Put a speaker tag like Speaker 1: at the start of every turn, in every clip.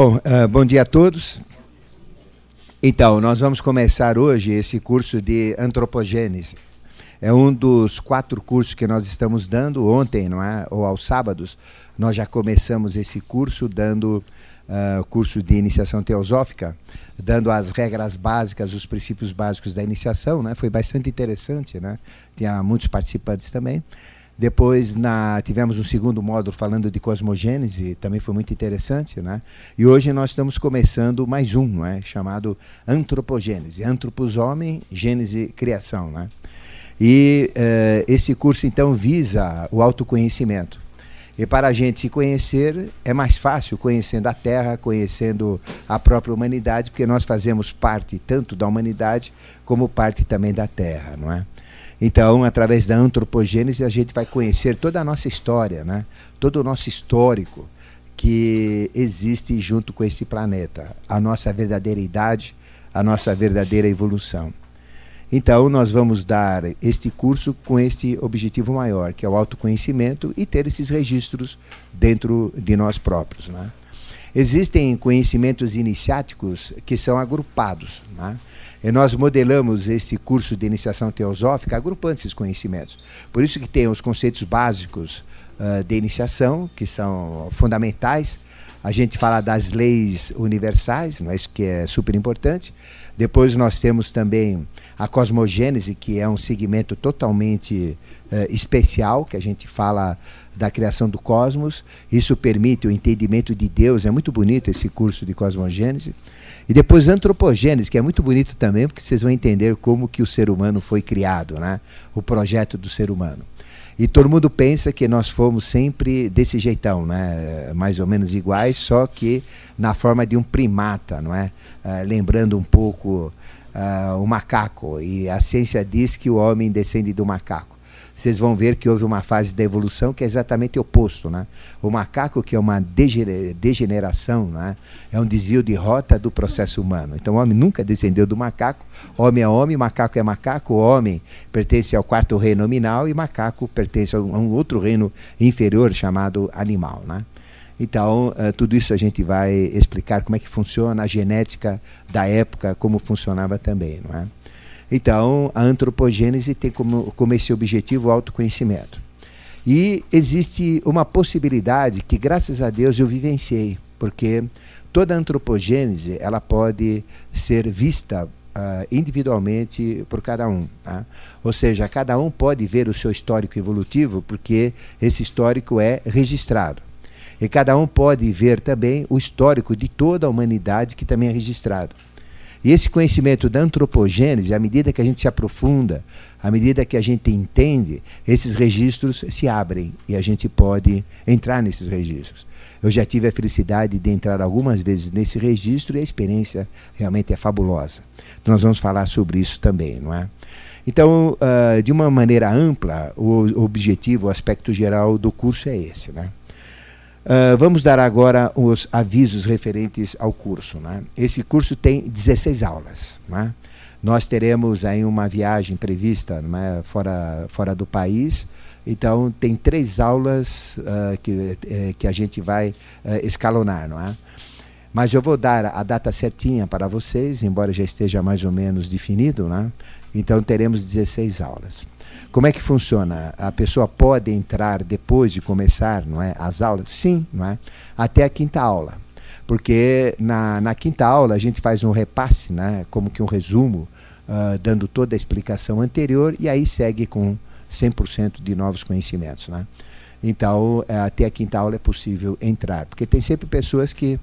Speaker 1: Bom, uh, bom dia a todos. Então, nós vamos começar hoje esse curso de antropogênese. É um dos quatro cursos que nós estamos dando ontem, não é? Ou aos sábados, nós já começamos esse curso dando uh, curso de iniciação teosófica, dando as regras básicas, os princípios básicos da iniciação, né? Foi bastante interessante, né? Tinha muitos participantes também. Depois na, tivemos um segundo módulo falando de cosmogênese, também foi muito interessante, né? E hoje nós estamos começando mais um, não é? chamado antropogênese, antropos homem, gênese criação, né? E uh, esse curso então visa o autoconhecimento. E para a gente se conhecer é mais fácil conhecendo a Terra, conhecendo a própria humanidade, porque nós fazemos parte tanto da humanidade como parte também da Terra, não é? Então, através da antropogênese, a gente vai conhecer toda a nossa história, né? todo o nosso histórico que existe junto com esse planeta, a nossa verdadeira idade, a nossa verdadeira evolução. Então, nós vamos dar este curso com este objetivo maior, que é o autoconhecimento e ter esses registros dentro de nós próprios. Né? Existem conhecimentos iniciáticos que são agrupados. Né? Nós modelamos esse curso de iniciação teosófica agrupando esses conhecimentos. Por isso que tem os conceitos básicos uh, de iniciação, que são fundamentais. A gente fala das leis universais, não é isso que é super importante. Depois nós temos também a cosmogênese, que é um segmento totalmente uh, especial, que a gente fala da criação do cosmos. Isso permite o entendimento de Deus. É muito bonito esse curso de cosmogênese. E depois antropogênese, que é muito bonito também, porque vocês vão entender como que o ser humano foi criado, né? O projeto do ser humano. E todo mundo pensa que nós fomos sempre desse jeitão, né? Mais ou menos iguais, só que na forma de um primata, não é? Uh, lembrando um pouco uh, o macaco. E a ciência diz que o homem descende do macaco vocês vão ver que houve uma fase da evolução que é exatamente oposto. Né? O macaco, que é uma degeneração, né? é um desvio de rota do processo humano. Então o homem nunca descendeu do macaco. Homem é homem, macaco é macaco. O homem pertence ao quarto reino nominal e macaco pertence a um outro reino inferior chamado animal. Né? Então, uh, tudo isso a gente vai explicar como é que funciona a genética da época, como funcionava também, não é? Então, a antropogênese tem como, como esse objetivo o autoconhecimento. E existe uma possibilidade que, graças a Deus, eu vivenciei, porque toda antropogênese ela pode ser vista uh, individualmente por cada um. Tá? Ou seja, cada um pode ver o seu histórico evolutivo, porque esse histórico é registrado. E cada um pode ver também o histórico de toda a humanidade que também é registrado. E esse conhecimento da antropogênese, à medida que a gente se aprofunda, à medida que a gente entende, esses registros se abrem e a gente pode entrar nesses registros. Eu já tive a felicidade de entrar algumas vezes nesse registro e a experiência realmente é fabulosa. Então nós vamos falar sobre isso também, não é? Então, uh, de uma maneira ampla, o objetivo, o aspecto geral do curso é esse, né? Uh, vamos dar agora os avisos referentes ao curso. Né? Esse curso tem 16 aulas. Né? Nós teremos aí uma viagem prevista né, fora, fora do país. Então, tem três aulas uh, que, eh, que a gente vai uh, escalonar. Não é? Mas eu vou dar a data certinha para vocês, embora já esteja mais ou menos definido. Né? Então, teremos 16 aulas. Como é que funciona? A pessoa pode entrar depois de começar não é, as aulas? Sim, não é? até a quinta aula. Porque na, na quinta aula a gente faz um repasse, né, como que um resumo, uh, dando toda a explicação anterior, e aí segue com 100% de novos conhecimentos. Né? Então, eh, até a quinta aula é possível entrar. Porque tem sempre pessoas que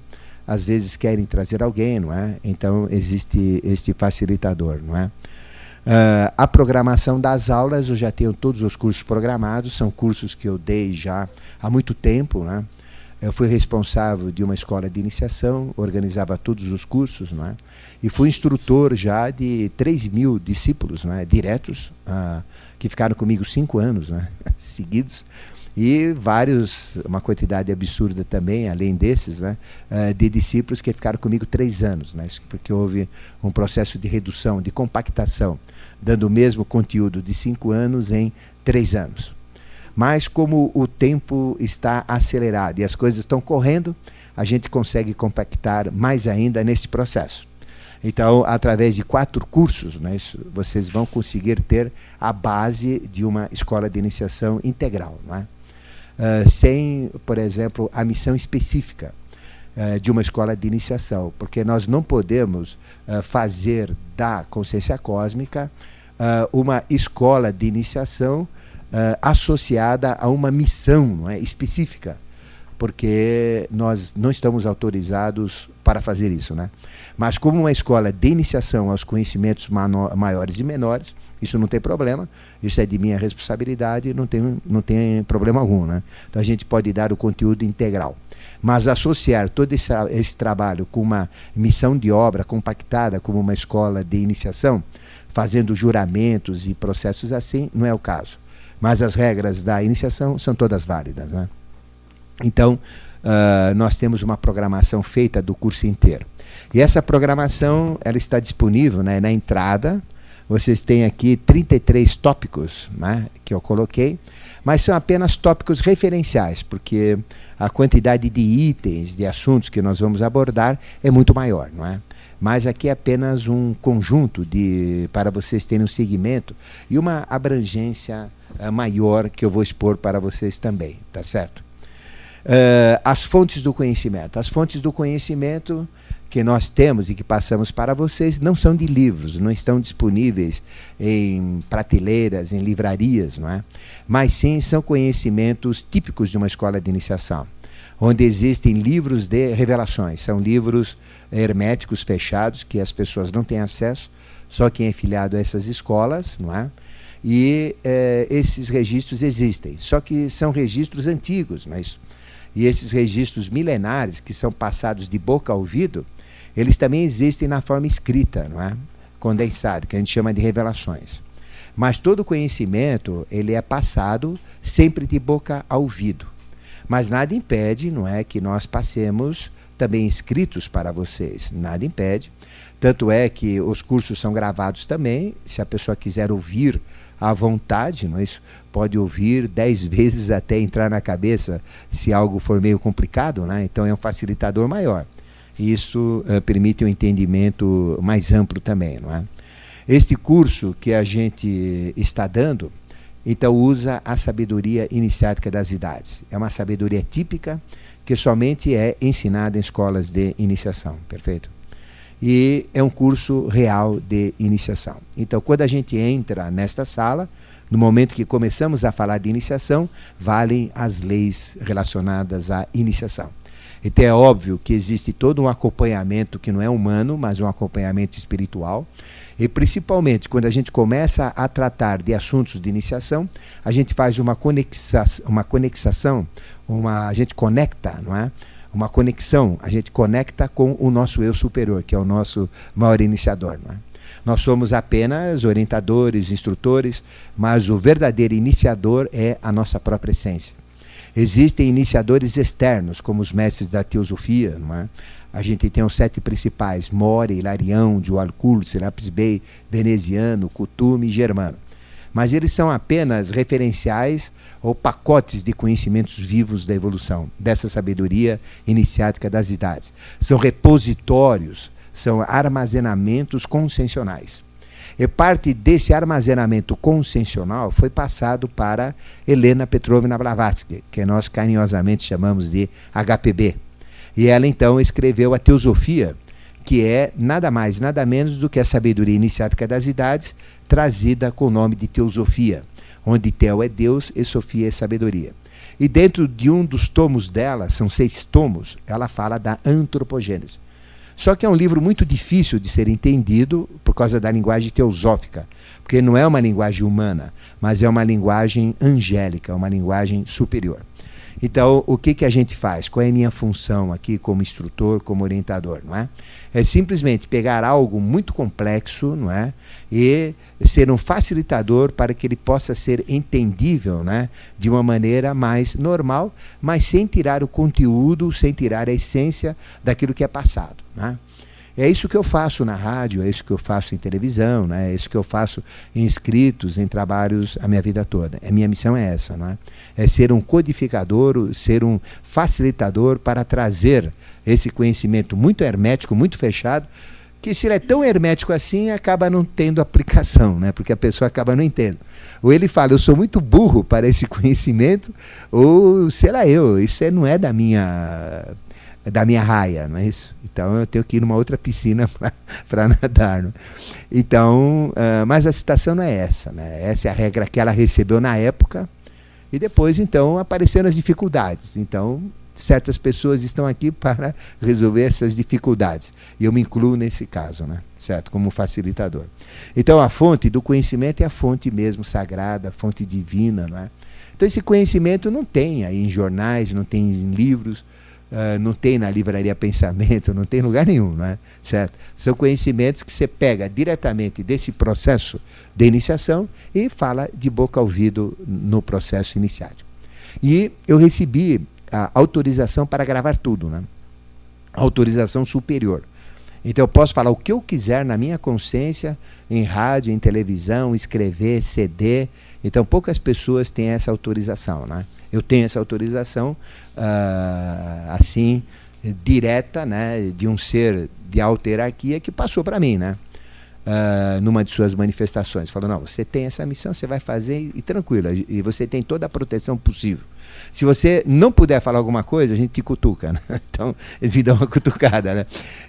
Speaker 1: às vezes querem trazer alguém, não é? Então existe este facilitador, não é? Uh, a programação das aulas, eu já tenho todos os cursos programados, são cursos que eu dei já há muito tempo. Né? Eu fui responsável de uma escola de iniciação, organizava todos os cursos, né? e fui instrutor já de 3 mil discípulos né? diretos, uh, que ficaram comigo cinco anos né? seguidos, e vários, uma quantidade absurda também, além desses, né? Uh, de discípulos que ficaram comigo três anos, né? porque houve um processo de redução, de compactação dando o mesmo conteúdo de cinco anos em três anos. Mas como o tempo está acelerado e as coisas estão correndo, a gente consegue compactar mais ainda nesse processo. Então, através de quatro cursos, né, vocês vão conseguir ter a base de uma escola de iniciação integral, uh, sem, por exemplo, a missão específica uh, de uma escola de iniciação, porque nós não podemos uh, fazer da consciência cósmica uma escola de iniciação associada a uma missão é, específica, porque nós não estamos autorizados para fazer isso, né? Mas como uma escola de iniciação aos conhecimentos maiores e menores, isso não tem problema, isso é de minha responsabilidade, não tem, não tem problema algum. Né? Então a gente pode dar o conteúdo integral. Mas associar todo esse, esse trabalho com uma missão de obra compactada como uma escola de iniciação, fazendo juramentos e processos assim, não é o caso. Mas as regras da iniciação são todas válidas. Né? Então, uh, nós temos uma programação feita do curso inteiro. E essa programação ela está disponível né, na entrada. Vocês têm aqui 33 tópicos né, que eu coloquei, mas são apenas tópicos referenciais, porque a quantidade de itens, de assuntos que nós vamos abordar é muito maior, não é? Mas aqui é apenas um conjunto de para vocês terem um segmento e uma abrangência uh, maior que eu vou expor para vocês também, tá certo? Uh, as fontes do conhecimento. As fontes do conhecimento que nós temos e que passamos para vocês não são de livros, não estão disponíveis em prateleiras, em livrarias, não é? Mas sim são conhecimentos típicos de uma escola de iniciação, onde existem livros de revelações, são livros herméticos fechados que as pessoas não têm acesso, só quem é filiado a essas escolas, não é? E eh, esses registros existem, só que são registros antigos, não é isso? E esses registros milenares que são passados de boca a ouvido, eles também existem na forma escrita, não é? Condensado, que a gente chama de revelações. Mas todo conhecimento, ele é passado sempre de boca a ouvido. Mas nada impede, não é, que nós passemos também escritos para vocês. Nada impede. Tanto é que os cursos são gravados também, se a pessoa quiser ouvir à vontade, não é isso? Pode ouvir dez vezes até entrar na cabeça, se algo for meio complicado, né? Então é um facilitador maior. Isso uh, permite um entendimento mais amplo também, não é? Este curso que a gente está dando, então usa a sabedoria iniciática das idades. É uma sabedoria típica que somente é ensinada em escolas de iniciação, perfeito? E é um curso real de iniciação. Então, quando a gente entra nesta sala, no momento que começamos a falar de iniciação, valem as leis relacionadas à iniciação. Então é óbvio que existe todo um acompanhamento que não é humano, mas um acompanhamento espiritual. E principalmente quando a gente começa a tratar de assuntos de iniciação, a gente faz uma conexação, uma conexação, uma, a gente conecta, não é? Uma conexão, a gente conecta com o nosso eu superior, que é o nosso maior iniciador, não é? Nós somos apenas orientadores, instrutores, mas o verdadeiro iniciador é a nossa própria essência. Existem iniciadores externos, como os mestres da teosofia, não é? A gente tem os sete principais: More, Hilarião, Joalcul, Serapis Bey, Veneziano, Cutume e Germano. Mas eles são apenas referenciais ou pacotes de conhecimentos vivos da evolução, dessa sabedoria iniciática das idades. São repositórios, são armazenamentos conscensionais. E parte desse armazenamento conscensional foi passado para Helena Petrovna Blavatsky, que nós carinhosamente chamamos de HPB. E ela então escreveu a Teosofia, que é nada mais, nada menos do que a sabedoria iniciática das idades, trazida com o nome de Teosofia, onde Teo é Deus e Sofia é sabedoria. E dentro de um dos tomos dela, são seis tomos, ela fala da antropogênese. Só que é um livro muito difícil de ser entendido por causa da linguagem teosófica, porque não é uma linguagem humana, mas é uma linguagem angélica, uma linguagem superior. Então, o que, que a gente faz? Qual é a minha função aqui como instrutor, como orientador? Não é? é simplesmente pegar algo muito complexo não é? e ser um facilitador para que ele possa ser entendível né? de uma maneira mais normal, mas sem tirar o conteúdo, sem tirar a essência daquilo que é passado. Né? É isso que eu faço na rádio, é isso que eu faço em televisão, né? é isso que eu faço em escritos, em trabalhos a minha vida toda. A minha missão é essa, não é? é ser um codificador, ser um facilitador para trazer esse conhecimento muito hermético, muito fechado, que se ele é tão hermético assim, acaba não tendo aplicação, né? porque a pessoa acaba não entendendo. Ou ele fala, eu sou muito burro para esse conhecimento, ou sei lá eu, isso é, não é da minha da minha raia, não é isso? Então eu tenho que ir numa outra piscina para nadar. Né? Então, uh, mas a citação não é essa, né? Essa é a regra que ela recebeu na época e depois então apareceram as dificuldades. Então, certas pessoas estão aqui para resolver essas dificuldades. E eu me incluo nesse caso, né? Certo? Como facilitador. Então a fonte do conhecimento é a fonte mesmo sagrada, a fonte divina, não é? Então esse conhecimento não tem aí em jornais, não tem em livros, Uh, não tem na livraria Pensamento, não tem lugar nenhum, não é? certo? São conhecimentos que você pega diretamente desse processo de iniciação e fala de boca ao ouvido no processo iniciático. E eu recebi a autorização para gravar tudo, né? autorização superior. Então eu posso falar o que eu quiser na minha consciência, em rádio, em televisão, escrever, CD. Então poucas pessoas têm essa autorização, né? Eu tenho essa autorização, uh, assim, direta, né, de um ser de alta hierarquia que passou para mim, né? Uh, numa de suas manifestações. Falou, não, você tem essa missão, você vai fazer e, tranquilo, e você tem toda a proteção possível. Se você não puder falar alguma coisa, a gente te cutuca. Né? Então, eles me dão uma cutucada. Né?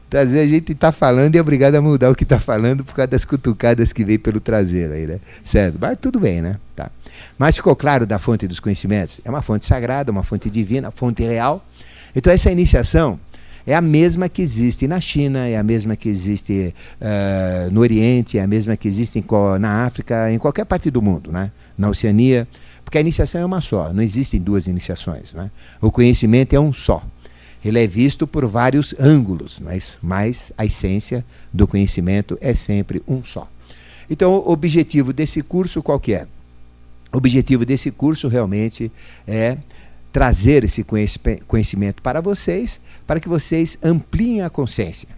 Speaker 1: Então, às vezes a gente está falando e é obrigado a mudar o que está falando por causa das cutucadas que vem pelo traseiro aí, né? Certo? Mas tudo bem, né? Tá. Mas ficou claro da fonte dos conhecimentos? É uma fonte sagrada, uma fonte divina, fonte real. Então essa iniciação é a mesma que existe na China, é a mesma que existe uh, no Oriente, é a mesma que existe em, na África, em qualquer parte do mundo, né? na Oceania, porque a iniciação é uma só, não existem duas iniciações. Né? O conhecimento é um só. Ele é visto por vários ângulos, mas, mas a essência do conhecimento é sempre um só. Então, o objetivo desse curso qual que é? O objetivo desse curso realmente é trazer esse conhecimento para vocês, para que vocês ampliem a consciência.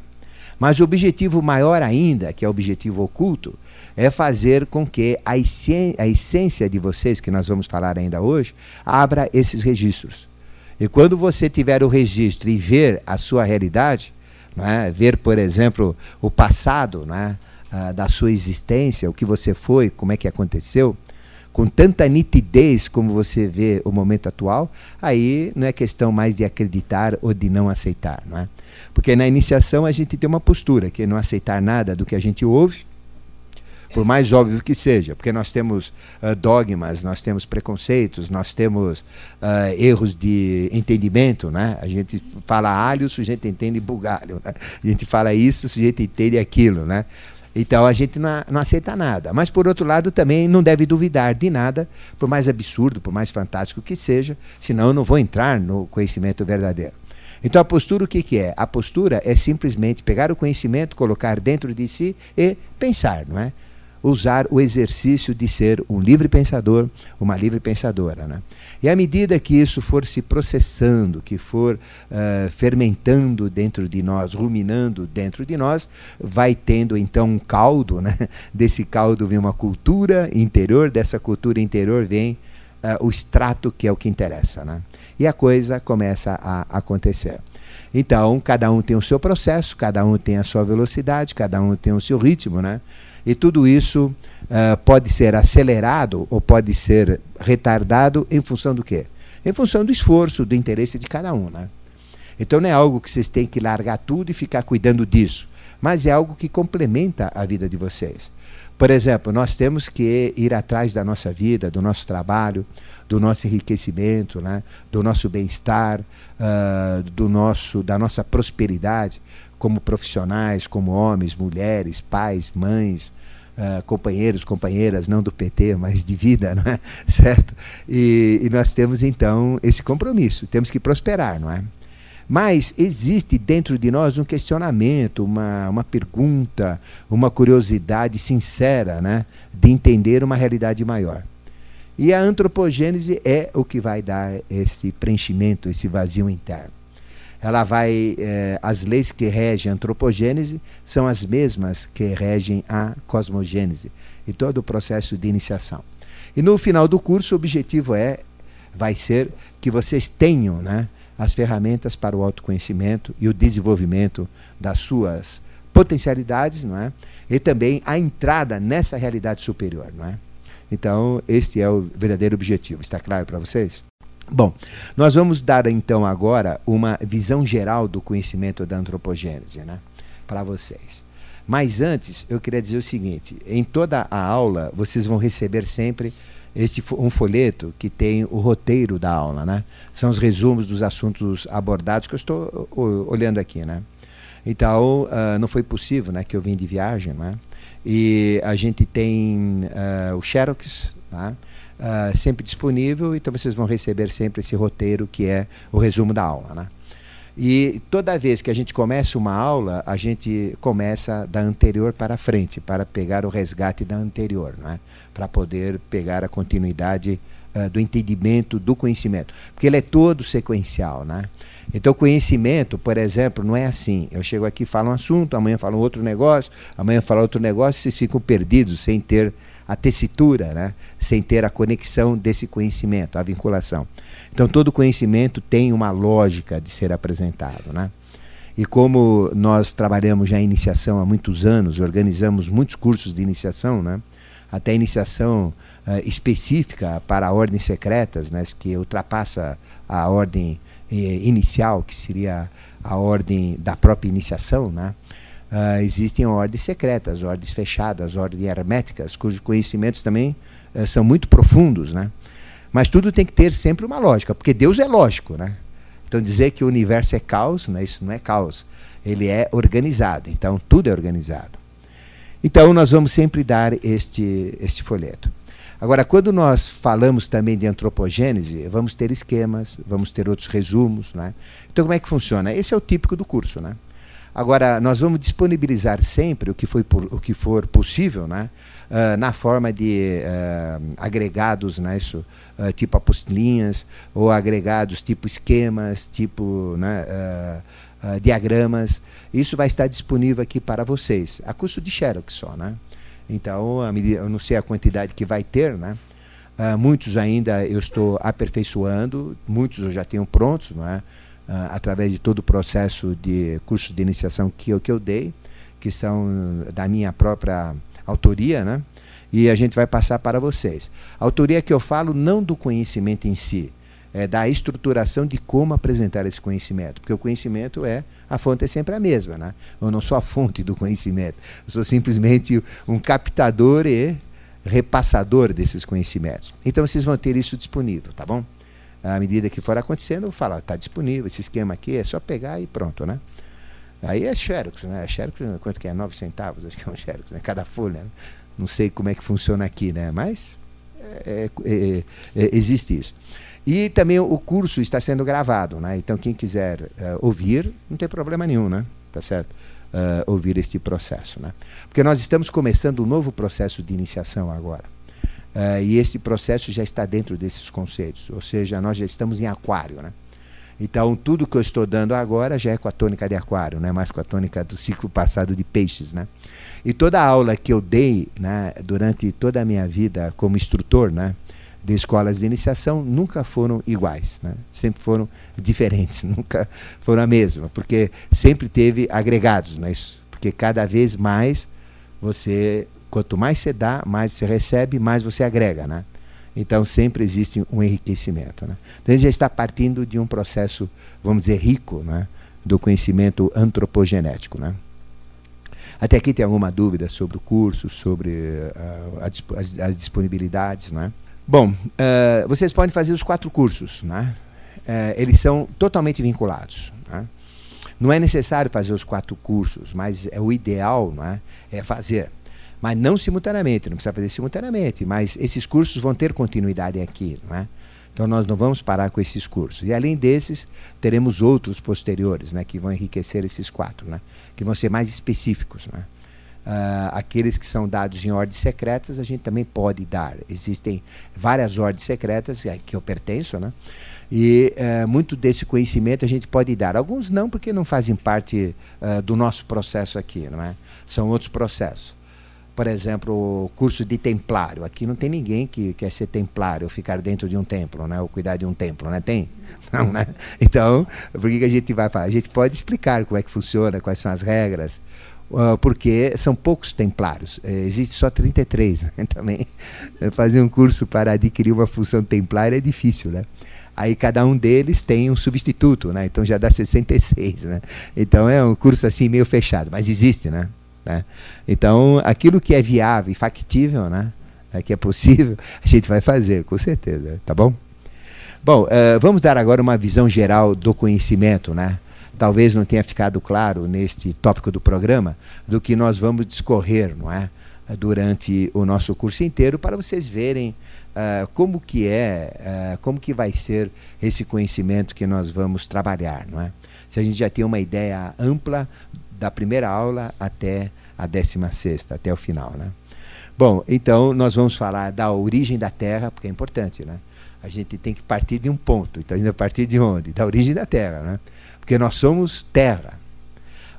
Speaker 1: Mas o objetivo maior ainda, que é o objetivo oculto, é fazer com que a, a essência de vocês, que nós vamos falar ainda hoje, abra esses registros. E quando você tiver o registro e ver a sua realidade, é? ver, por exemplo, o passado é? ah, da sua existência, o que você foi, como é que aconteceu, com tanta nitidez como você vê o momento atual, aí não é questão mais de acreditar ou de não aceitar, não é? Porque na iniciação a gente tem uma postura que é não aceitar nada do que a gente ouve, por mais óbvio que seja, porque nós temos uh, dogmas, nós temos preconceitos, nós temos uh, erros de entendimento, né? A gente fala alho, o sujeito entende bugalho, né? a gente fala isso, o sujeito entende aquilo, né? Então a gente não, não, aceita nada. Mas por outro lado também não deve duvidar de nada, por mais absurdo, por mais fantástico que seja, senão eu não vou entrar no conhecimento verdadeiro. Então a postura o que, que é? A postura é simplesmente pegar o conhecimento, colocar dentro de si e pensar, não é? Usar o exercício de ser um livre pensador, uma livre pensadora. Né? E à medida que isso for se processando, que for uh, fermentando dentro de nós, ruminando dentro de nós, vai tendo então um caldo, né? desse caldo vem uma cultura interior, dessa cultura interior vem uh, o extrato que é o que interessa. Né? E a coisa começa a acontecer. Então, cada um tem o seu processo, cada um tem a sua velocidade, cada um tem o seu ritmo, né? E tudo isso uh, pode ser acelerado ou pode ser retardado em função do quê? Em função do esforço, do interesse de cada um. Né? Então não é algo que vocês têm que largar tudo e ficar cuidando disso, mas é algo que complementa a vida de vocês. Por exemplo, nós temos que ir atrás da nossa vida, do nosso trabalho, do nosso enriquecimento, né? do nosso bem-estar, uh, do nosso, da nossa prosperidade como profissionais, como homens, mulheres, pais, mães, uh, companheiros, companheiras, não do PT, mas de vida, não é? certo? E, e nós temos então esse compromisso, temos que prosperar, não é? Mas existe dentro de nós um questionamento, uma, uma pergunta, uma curiosidade sincera né, de entender uma realidade maior. E a antropogênese é o que vai dar esse preenchimento, esse vazio interno. Ela vai. Eh, as leis que regem a antropogênese são as mesmas que regem a cosmogênese e todo o processo de iniciação. E no final do curso, o objetivo é, vai ser que vocês tenham né, as ferramentas para o autoconhecimento e o desenvolvimento das suas potencialidades, não é? E também a entrada nessa realidade superior, não é? Então, este é o verdadeiro objetivo. Está claro para vocês? Bom, nós vamos dar então agora uma visão geral do conhecimento da antropogênese, né, para vocês. Mas antes, eu queria dizer o seguinte: em toda a aula, vocês vão receber sempre esse, um folheto que tem o roteiro da aula, né? São os resumos dos assuntos abordados que eu estou olhando aqui, né? Então, uh, não foi possível, né, que eu vim de viagem, né? E a gente tem uh, o Xerox, né? Uh, sempre disponível, então vocês vão receber sempre esse roteiro que é o resumo da aula. Né? E toda vez que a gente começa uma aula, a gente começa da anterior para frente, para pegar o resgate da anterior, né? para poder pegar a continuidade uh, do entendimento do conhecimento. Porque ele é todo sequencial. Né? Então, conhecimento, por exemplo, não é assim. Eu chego aqui, falo um assunto, amanhã falo outro negócio, amanhã falo outro negócio, vocês ficam perdidos sem ter a tessitura, né? sem ter a conexão desse conhecimento, a vinculação. Então, todo conhecimento tem uma lógica de ser apresentado. Né? E como nós trabalhamos já em iniciação há muitos anos, organizamos muitos cursos de iniciação, né? até iniciação uh, específica para ordens secretas, né? que ultrapassa a ordem eh, inicial, que seria a ordem da própria iniciação, né? Uh, existem ordens secretas, ordens fechadas, ordens herméticas, cujos conhecimentos também uh, são muito profundos, né? Mas tudo tem que ter sempre uma lógica, porque Deus é lógico, né? Então dizer que o universo é caos, né, isso não é caos, ele é organizado, então tudo é organizado. Então nós vamos sempre dar este, este folheto. Agora, quando nós falamos também de antropogênese, vamos ter esquemas, vamos ter outros resumos, né? Então como é que funciona? Esse é o típico do curso, né? Agora, nós vamos disponibilizar sempre o que, foi por, o que for possível, né? Uh, na forma de uh, agregados, né? Isso, uh, tipo apostilinhas, ou agregados tipo esquemas, tipo né? diagramas. Isso vai estar disponível aqui para vocês, a custo de Xerox só. Né? Então, medida, eu não sei a quantidade que vai ter, né? muitos ainda eu estou aperfeiçoando, muitos eu já tenho prontos, não é? Uh, através de todo o processo de curso de iniciação que eu, que eu dei, que são da minha própria autoria, né? E a gente vai passar para vocês. A autoria que eu falo não do conhecimento em si, é da estruturação de como apresentar esse conhecimento, porque o conhecimento é a fonte é sempre a mesma, né? Eu não sou a fonte do conhecimento, eu sou simplesmente um captador e repassador desses conhecimentos. Então vocês vão ter isso disponível, tá bom? À medida que for acontecendo, eu falo, está disponível, esse esquema aqui é só pegar e pronto, né? Aí é Xerox, né? Xerox, quanto que é? 9 centavos, acho que é um Xerox, né? Cada folha. Né? Não sei como é que funciona aqui, né? Mas é, é, é, é existe isso. E também o curso está sendo gravado, né? Então quem quiser uh, ouvir, não tem problema nenhum, né? Tá certo? Uh, ouvir este processo, né? Porque nós estamos começando um novo processo de iniciação agora. Uh, e esse processo já está dentro desses conceitos, ou seja, nós já estamos em aquário. Né? Então, tudo que eu estou dando agora já é com a tônica de aquário, não é mais com a tônica do ciclo passado de peixes. Né? E toda a aula que eu dei né, durante toda a minha vida como instrutor né, de escolas de iniciação nunca foram iguais, né? sempre foram diferentes, nunca foram a mesma, porque sempre teve agregados, né, porque cada vez mais você Quanto mais você dá, mais você recebe, mais você agrega, né? Então sempre existe um enriquecimento. Né? Então a gente já está partindo de um processo, vamos dizer, rico, né? do conhecimento antropogenético. Né? Até aqui tem alguma dúvida sobre o curso, sobre uh, as, as, disponibilidades, né? Bom, uh, vocês podem fazer os quatro cursos, né? Uh, eles são totalmente vinculados. Né? Não é necessário fazer os quatro cursos, mas é o ideal, né? É fazer mas não simultaneamente, não precisa fazer simultaneamente, mas esses cursos vão ter continuidade aqui, não é? Então nós não vamos parar com esses cursos. E além desses, teremos outros posteriores, né, que vão enriquecer esses quatro, né, que vão ser mais específicos, né, Uh, aqueles que são dados em ordens secretas, a gente também pode dar. Existem várias ordens secretas que eu pertenço, né? E uh, muito desse conhecimento a gente pode dar. Alguns não, porque não fazem parte uh, do nosso processo aqui, não é? São outros processos. Por exemplo, curso de templário. Aqui não tem ninguém que quer ser templário, ficar dentro de um templo, né? Ou cuidar de um templo, né? Tem? Não, né? Então, por que, que a gente vai falar? A gente pode explicar como é que funciona, quais são as regras, Uh, porque são poucos templários, é, existe só 33. Né? Também fazer um curso para adquirir uma função templária é difícil, né? Aí cada um deles tem um substituto, né? Então já dá 66, né? Então é um curso assim meio fechado, mas existe, né? Né? Então aquilo que é viável e factível, né? É, que é possível, a gente vai fazer, com certeza, tá bom? Bom, uh, vamos dar agora uma visão geral do conhecimento, né? talvez não tenha ficado claro neste tópico do programa, do que nós vamos discorrer, não é? Durante o nosso curso inteiro, para vocês verem uh, como que é, uh, como que vai ser esse conhecimento que nós vamos trabalhar, não é? Se a gente já tem uma ideia ampla da primeira aula até a décima sexta, até o final, né? Bom, então nós vamos falar da origem da Terra, porque é importante, né? A gente tem que partir de um ponto. Então, a partir de onde? Da origem da Terra, né? Porque nós somos terra.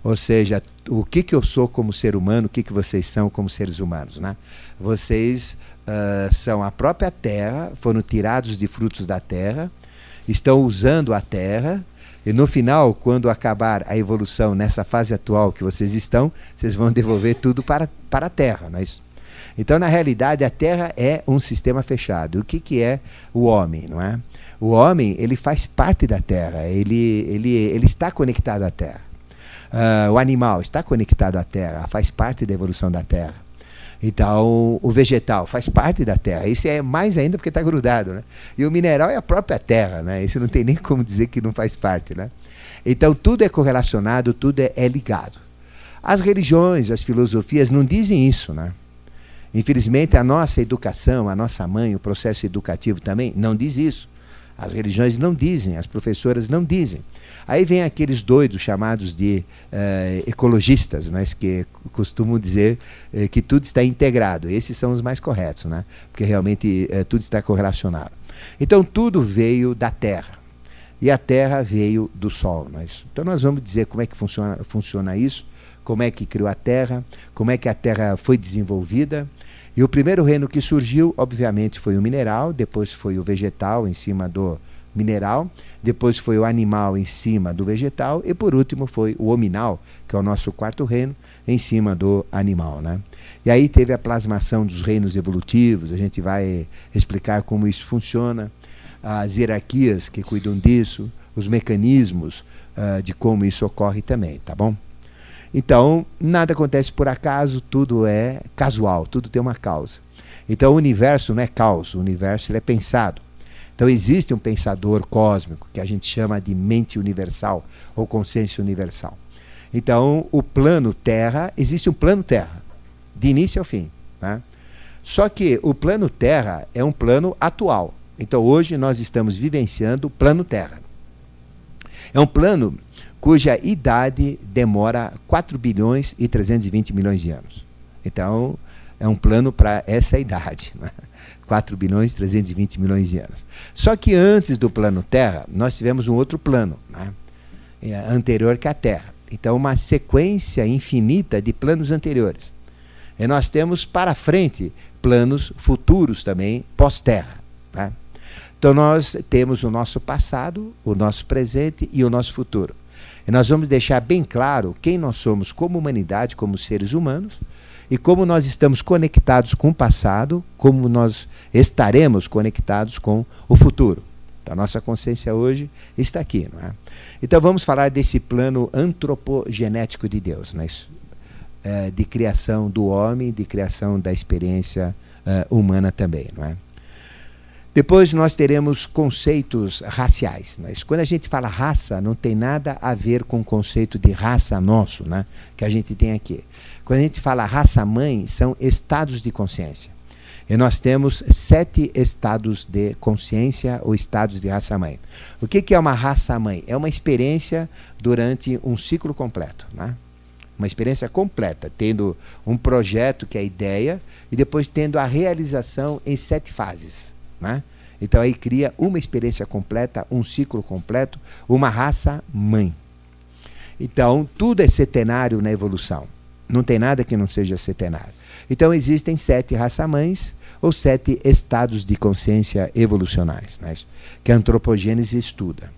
Speaker 1: Ou seja, o que, que eu sou como ser humano, o que, que vocês são como seres humanos. Né? Vocês uh, são a própria terra, foram tirados de frutos da terra, estão usando a terra, e no final, quando acabar a evolução nessa fase atual que vocês estão, vocês vão devolver tudo para, para a terra. Não é isso? Então, na realidade, a terra é um sistema fechado. O que, que é o homem, não é? O homem, ele faz parte da Terra, ele, ele, ele está conectado à Terra. Uh, o animal está conectado à Terra, faz parte da evolução da Terra. Então, o vegetal faz parte da Terra. Esse é mais ainda porque está grudado, né? E o mineral é a própria Terra, né? Esse não tem nem como dizer que não faz parte, né? Então, tudo é correlacionado, tudo é, é ligado. As religiões, as filosofias não dizem isso, né? Infelizmente, a nossa educação, a nossa mãe, o processo educativo também, não diz isso. As religiões não dizem, as professoras não dizem. Aí vem aqueles doidos chamados de uh, ecologistas, né, que costumam dizer uh, que tudo está integrado. Esses são os mais corretos, né, porque realmente uh, tudo está correlacionado. Então tudo veio da Terra e a Terra veio do Sol. Mas, então nós vamos dizer como é que funciona, funciona isso, como é que criou a Terra, como é que a Terra foi desenvolvida e o primeiro reino que surgiu, obviamente, foi o mineral, depois foi o vegetal em cima do mineral, depois foi o animal em cima do vegetal e por último foi o hominal, que é o nosso quarto reino, em cima do animal, né? E aí teve a plasmação dos reinos evolutivos, a gente vai explicar como isso funciona, as hierarquias que cuidam disso, os mecanismos uh, de como isso ocorre também, tá bom? Então, nada acontece por acaso, tudo é casual, tudo tem uma causa. Então, o universo não é caos, o universo é pensado. Então, existe um pensador cósmico que a gente chama de mente universal ou consciência universal. Então, o plano Terra, existe um plano Terra, de início ao fim. Né? Só que o plano Terra é um plano atual. Então, hoje nós estamos vivenciando o plano Terra. É um plano cuja idade demora 4 bilhões e 320 milhões de anos. Então, é um plano para essa idade. Né? 4 bilhões e 320 milhões de anos. Só que antes do plano Terra, nós tivemos um outro plano, né? É, anterior que a Terra. Então, uma sequência infinita de planos anteriores. E nós temos para frente planos futuros também, pós-Terra. Né? Então, nós temos o nosso passado, o nosso presente e o nosso futuro. E nós vamos deixar bem claro quem nós somos como humanidade, como seres humanos, e como nós estamos conectados com o passado, como nós estaremos conectados com o futuro. Então, a nossa consciência hoje está aqui. Não é? Então vamos falar desse plano antropogenético de Deus, não é isso? É, de criação do homem, de criação da experiência é, humana também. Não é? Depois nós teremos conceitos raciais. Mas quando a gente fala raça, não tem nada a ver com o conceito de raça nosso, né, que a gente tem aqui. Quando a gente fala raça-mãe, são estados de consciência. E nós temos sete estados de consciência ou estados de raça-mãe. O que, que é uma raça-mãe? É uma experiência durante um ciclo completo. Né? uma experiência completa, tendo um projeto que é a ideia e depois tendo a realização em sete fases. Né? Então aí cria uma experiência completa, um ciclo completo, uma raça mãe. Então tudo é setenário na evolução. Não tem nada que não seja setenário. Então existem sete raça-mães ou sete estados de consciência evolucionais, né? que a antropogênese estuda.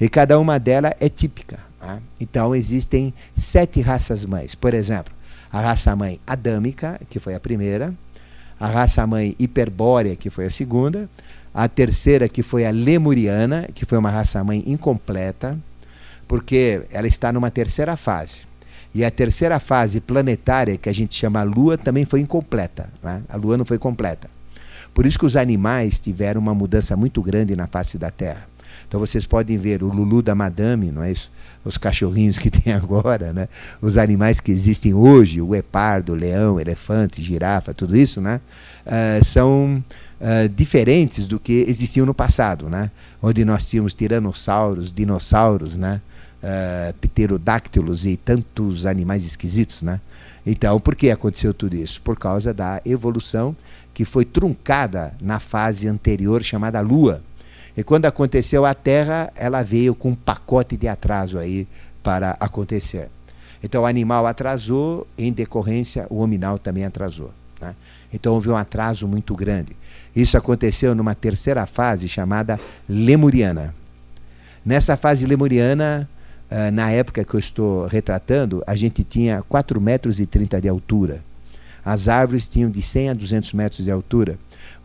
Speaker 1: E cada uma delas é típica. Né? Então existem sete raças-mães. Por exemplo, a raça-mãe adâmica, que foi a primeira, a raça-mãe hiperbórea, que foi a segunda, a terceira, que foi a lemuriana, que foi uma raça-mãe incompleta, porque ela está numa terceira fase. E a terceira fase planetária, que a gente chama Lua, também foi incompleta. Né? A Lua não foi completa. Por isso que os animais tiveram uma mudança muito grande na face da Terra. Então vocês podem ver o Lulu da Madame, não é isso? os cachorrinhos que tem agora, né? os animais que existem hoje, o epardo, o leão, elefante, girafa, tudo isso, né? Uh, são uh, diferentes do que existiam no passado, né? onde nós tínhamos tiranossauros, dinossauros, né? Uh, pterodáctilos e tantos animais esquisitos. Né? Então, por que aconteceu tudo isso? Por causa da evolução que foi truncada na fase anterior chamada Lua e quando aconteceu a Terra, ela veio com um pacote de atraso aí para acontecer. Então o animal atrasou, em decorrência, o hominal também atrasou. Né? Então houve um atraso muito grande. Isso aconteceu numa terceira fase chamada Lemuriana. Nessa fase Lemuriana, uh, na época que eu estou retratando, a gente tinha 4 metros e 30 de altura. As árvores tinham de 100 a 200 metros de altura.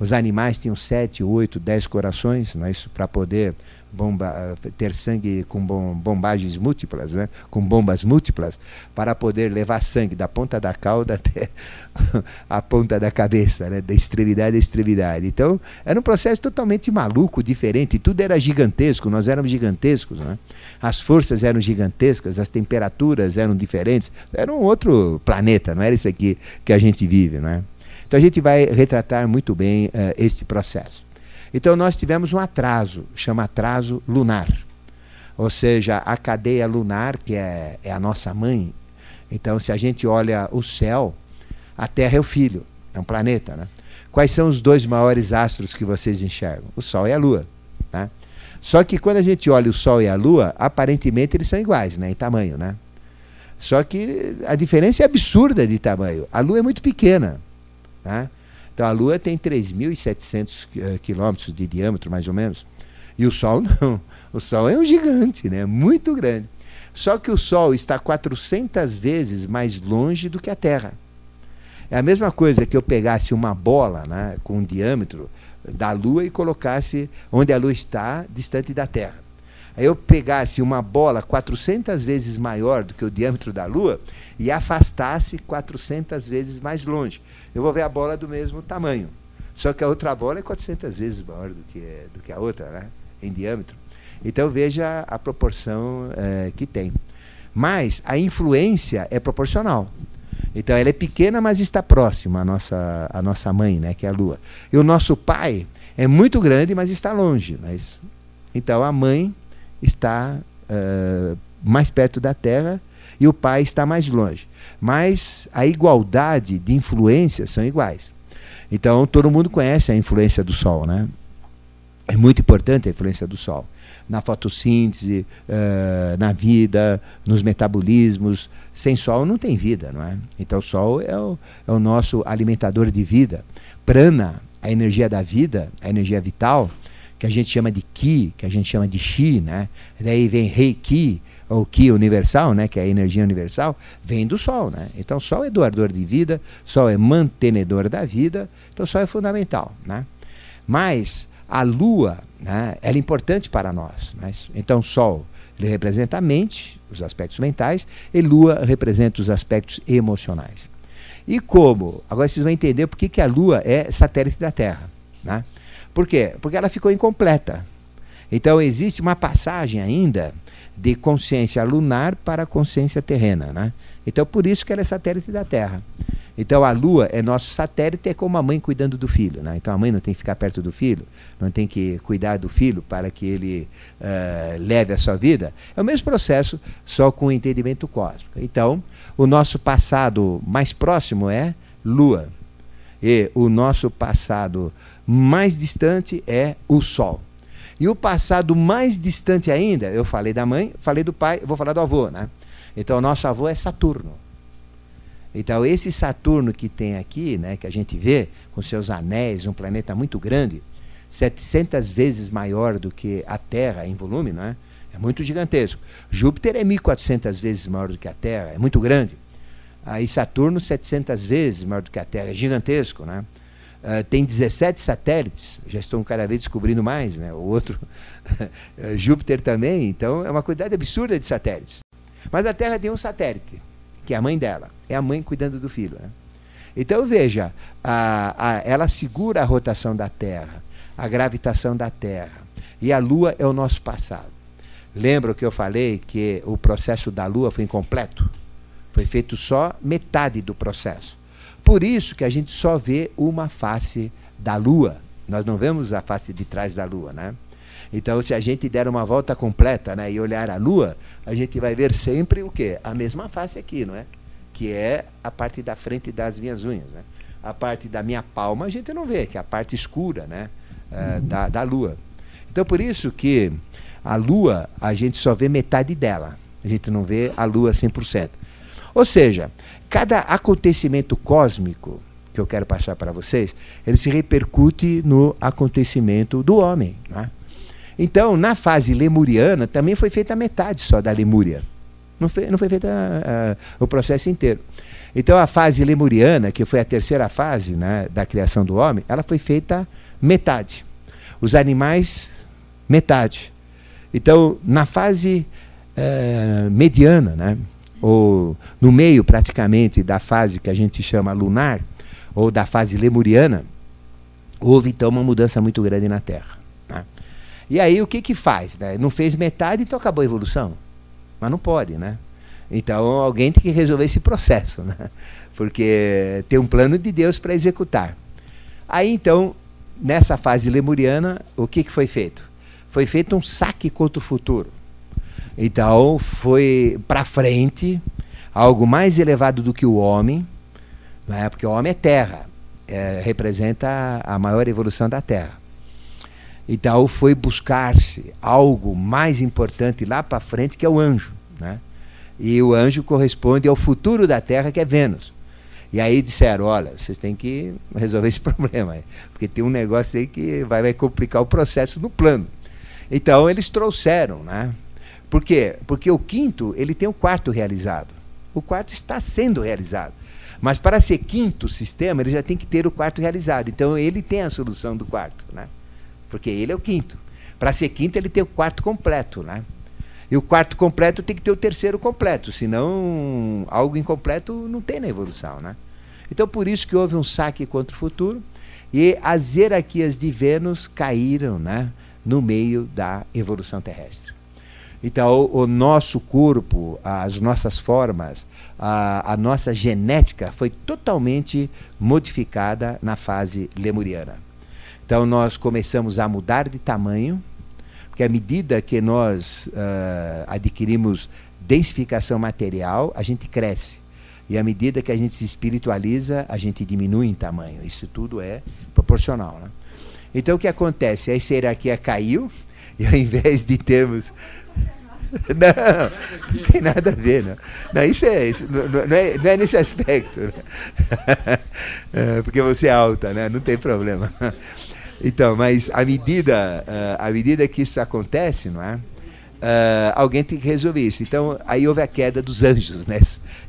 Speaker 1: Os animais tinham sete, oito, dez corações, não é isso, para poder bomba, ter sangue com bom, bombagens múltiplas, né? com bombas múltiplas, para poder levar sangue da ponta da cauda até a ponta da cabeça, né? da extremidade à extremidade. Então, era um processo totalmente maluco, diferente, tudo era gigantesco, nós éramos gigantescos. Né? As forças eram gigantescas, as temperaturas eram diferentes, era um outro planeta, não era isso aqui que a gente vive. Não é? Então a gente vai retratar muito bem uh, esse processo. Então nós tivemos um atraso, chama atraso lunar. Ou seja, a cadeia lunar, que é, é a nossa mãe. Então, se a gente olha o céu, a Terra é o filho, é um planeta. Né? Quais são os dois maiores astros que vocês enxergam? O Sol e a Lua. Né? Só que quando a gente olha o Sol e a Lua, aparentemente eles são iguais né, em tamanho. Né? Só que a diferença é absurda de tamanho. A Lua é muito pequena. Né? Então a Lua tem 3.700 uh, quilômetros de diâmetro, mais ou menos. E o Sol não. O Sol é um gigante, né? muito grande. Só que o Sol está 400 vezes mais longe do que a Terra. É a mesma coisa que eu pegasse uma bola né, com um diâmetro da Lua e colocasse onde a Lua está, distante da Terra. Aí eu pegasse uma bola 400 vezes maior do que o diâmetro da Lua e afastasse 400 vezes mais longe eu vou ver a bola do mesmo tamanho. Só que a outra bola é 400 vezes maior do que, do que a outra, né? em diâmetro. Então veja a proporção é, que tem. Mas a influência é proporcional. Então ela é pequena, mas está próxima à nossa, à nossa mãe, né, que é a Lua. E o nosso pai é muito grande, mas está longe. Mas, então a mãe está uh, mais perto da Terra e o pai está mais longe. Mas a igualdade de influências são iguais. Então todo mundo conhece a influência do Sol, né? É muito importante a influência do Sol na fotossíntese, uh, na vida, nos metabolismos. Sem Sol não tem vida, não é? Então o Sol é o, é o nosso alimentador de vida. Prana, a energia da vida, a energia vital, que a gente chama de Ki, que a gente chama de Chi, né? Daí vem Reiki, o Ki universal, né, que é a energia universal, vem do Sol. Né? Então, Sol é doador de vida, Sol é mantenedor da vida, então Sol é fundamental. Né? Mas a Lua, né, ela é importante para nós. Né? Então, Sol ele representa a mente, os aspectos mentais, e Lua representa os aspectos emocionais. E como? Agora vocês vão entender por que, que a Lua é satélite da Terra. Né? Por quê? Porque ela ficou incompleta. Então existe uma passagem ainda de consciência lunar para consciência terrena. Né? Então, por isso que ela é satélite da Terra. Então a Lua é nosso satélite, é como a mãe cuidando do filho. Né? Então a mãe não tem que ficar perto do filho, não tem que cuidar do filho para que ele uh, leve a sua vida. É o mesmo processo, só com o entendimento cósmico. Então, o nosso passado mais próximo é Lua. E o nosso passado mais distante é o Sol. E o passado mais distante ainda, eu falei da mãe, falei do pai, vou falar do avô, né? Então nosso avô é Saturno. Então, esse Saturno que tem aqui, né, que a gente vê, com seus anéis, um planeta muito grande, 700 vezes maior do que a Terra em volume, né? é muito gigantesco. Júpiter é 1.400 vezes maior do que a Terra, é muito grande. Aí Saturno, 700 vezes maior do que a Terra, é gigantesco. Né? Uh, tem 17 satélites, já estão cada vez descobrindo mais. Né? O outro, Júpiter também, então é uma quantidade absurda de satélites. Mas a Terra tem um satélite, que é a mãe dela. É a mãe cuidando do filho. Né? Então veja, a, a, ela segura a rotação da Terra, a gravitação da Terra. E a Lua é o nosso passado. Lembra que eu falei que o processo da Lua foi incompleto? Foi feito só metade do processo. Por isso que a gente só vê uma face da Lua. Nós não vemos a face de trás da Lua, né? Então, se a gente der uma volta completa né, e olhar a Lua, a gente vai ver sempre o quê? A mesma face aqui, não é? Que é a parte da frente das minhas unhas. Né? A parte da minha palma a gente não vê, que é a parte escura né, uh, da, da Lua. Então, por isso que a Lua, a gente só vê metade dela. A gente não vê a Lua 100%. Ou seja, cada acontecimento cósmico que eu quero passar para vocês, ele se repercute no acontecimento do homem. Né? Então, na fase lemuriana, também foi feita metade só da Lemúria. Não foi, não foi feita o processo inteiro. Então, a fase lemuriana, que foi a terceira fase né, da criação do homem, ela foi feita metade. Os animais, metade. Então, na fase uh, mediana, né, ou no meio praticamente da fase que a gente chama lunar, ou da fase lemuriana, houve então uma mudança muito grande na Terra. Né? E aí o que que faz? Né? Não fez metade, então acabou a evolução. Mas não pode, né? Então alguém tem que resolver esse processo, né? Porque tem um plano de Deus para executar. Aí então, nessa fase lemuriana, o que, que foi feito? Foi feito um saque contra o futuro. Então foi para frente algo mais elevado do que o homem, né? porque o homem é terra, é, representa a maior evolução da terra. Então foi buscar-se algo mais importante lá para frente, que é o anjo. Né? E o anjo corresponde ao futuro da Terra, que é Vênus. E aí disseram, olha, vocês têm que resolver esse problema, porque tem um negócio aí que vai, vai complicar o processo no plano. Então eles trouxeram, né? Por quê? Porque o quinto, ele tem o quarto realizado. O quarto está sendo realizado. Mas para ser quinto sistema, ele já tem que ter o quarto realizado. Então ele tem a solução do quarto, né? porque ele é o quinto. Para ser quinto, ele tem o quarto completo, né? E o quarto completo tem que ter o terceiro completo, senão algo incompleto não tem na evolução, né? Então, por isso que houve um saque contra o futuro e as hierarquias de Vênus caíram, né, no meio da evolução terrestre. Então, o, nosso corpo, as nossas formas, a, a nossa genética foi totalmente modificada na fase lemuriana. Então nós começamos a mudar de tamanho, porque à medida que nós uh, adquirimos densificação material, a gente cresce. E à medida que a gente se espiritualiza, a gente diminui em tamanho. Isso tudo é proporcional. Né? Então o que acontece? A hierarquia caiu, e ao invés de termos. Não, não tem nada a ver. Não, não isso, é, isso não, é, não é nesse aspecto. Né? É, porque você é alta, né? não tem problema. Então, mas à medida, uh, à medida que isso acontece, não é? Uh, alguém tem que resolver isso. Então, aí houve a queda dos anjos, né?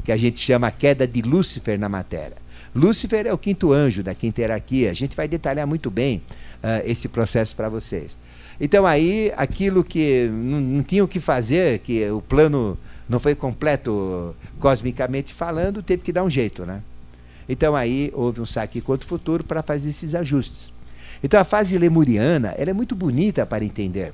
Speaker 1: que a gente chama a queda de Lúcifer na matéria. Lúcifer é o quinto anjo da quinta hierarquia. A gente vai detalhar muito bem uh, esse processo para vocês. Então, aí, aquilo que não, não tinha o que fazer, que o plano não foi completo cosmicamente falando, teve que dar um jeito, né? Então, aí houve um saque contra o futuro para fazer esses ajustes. Então a fase lemuriana ela é muito bonita para entender.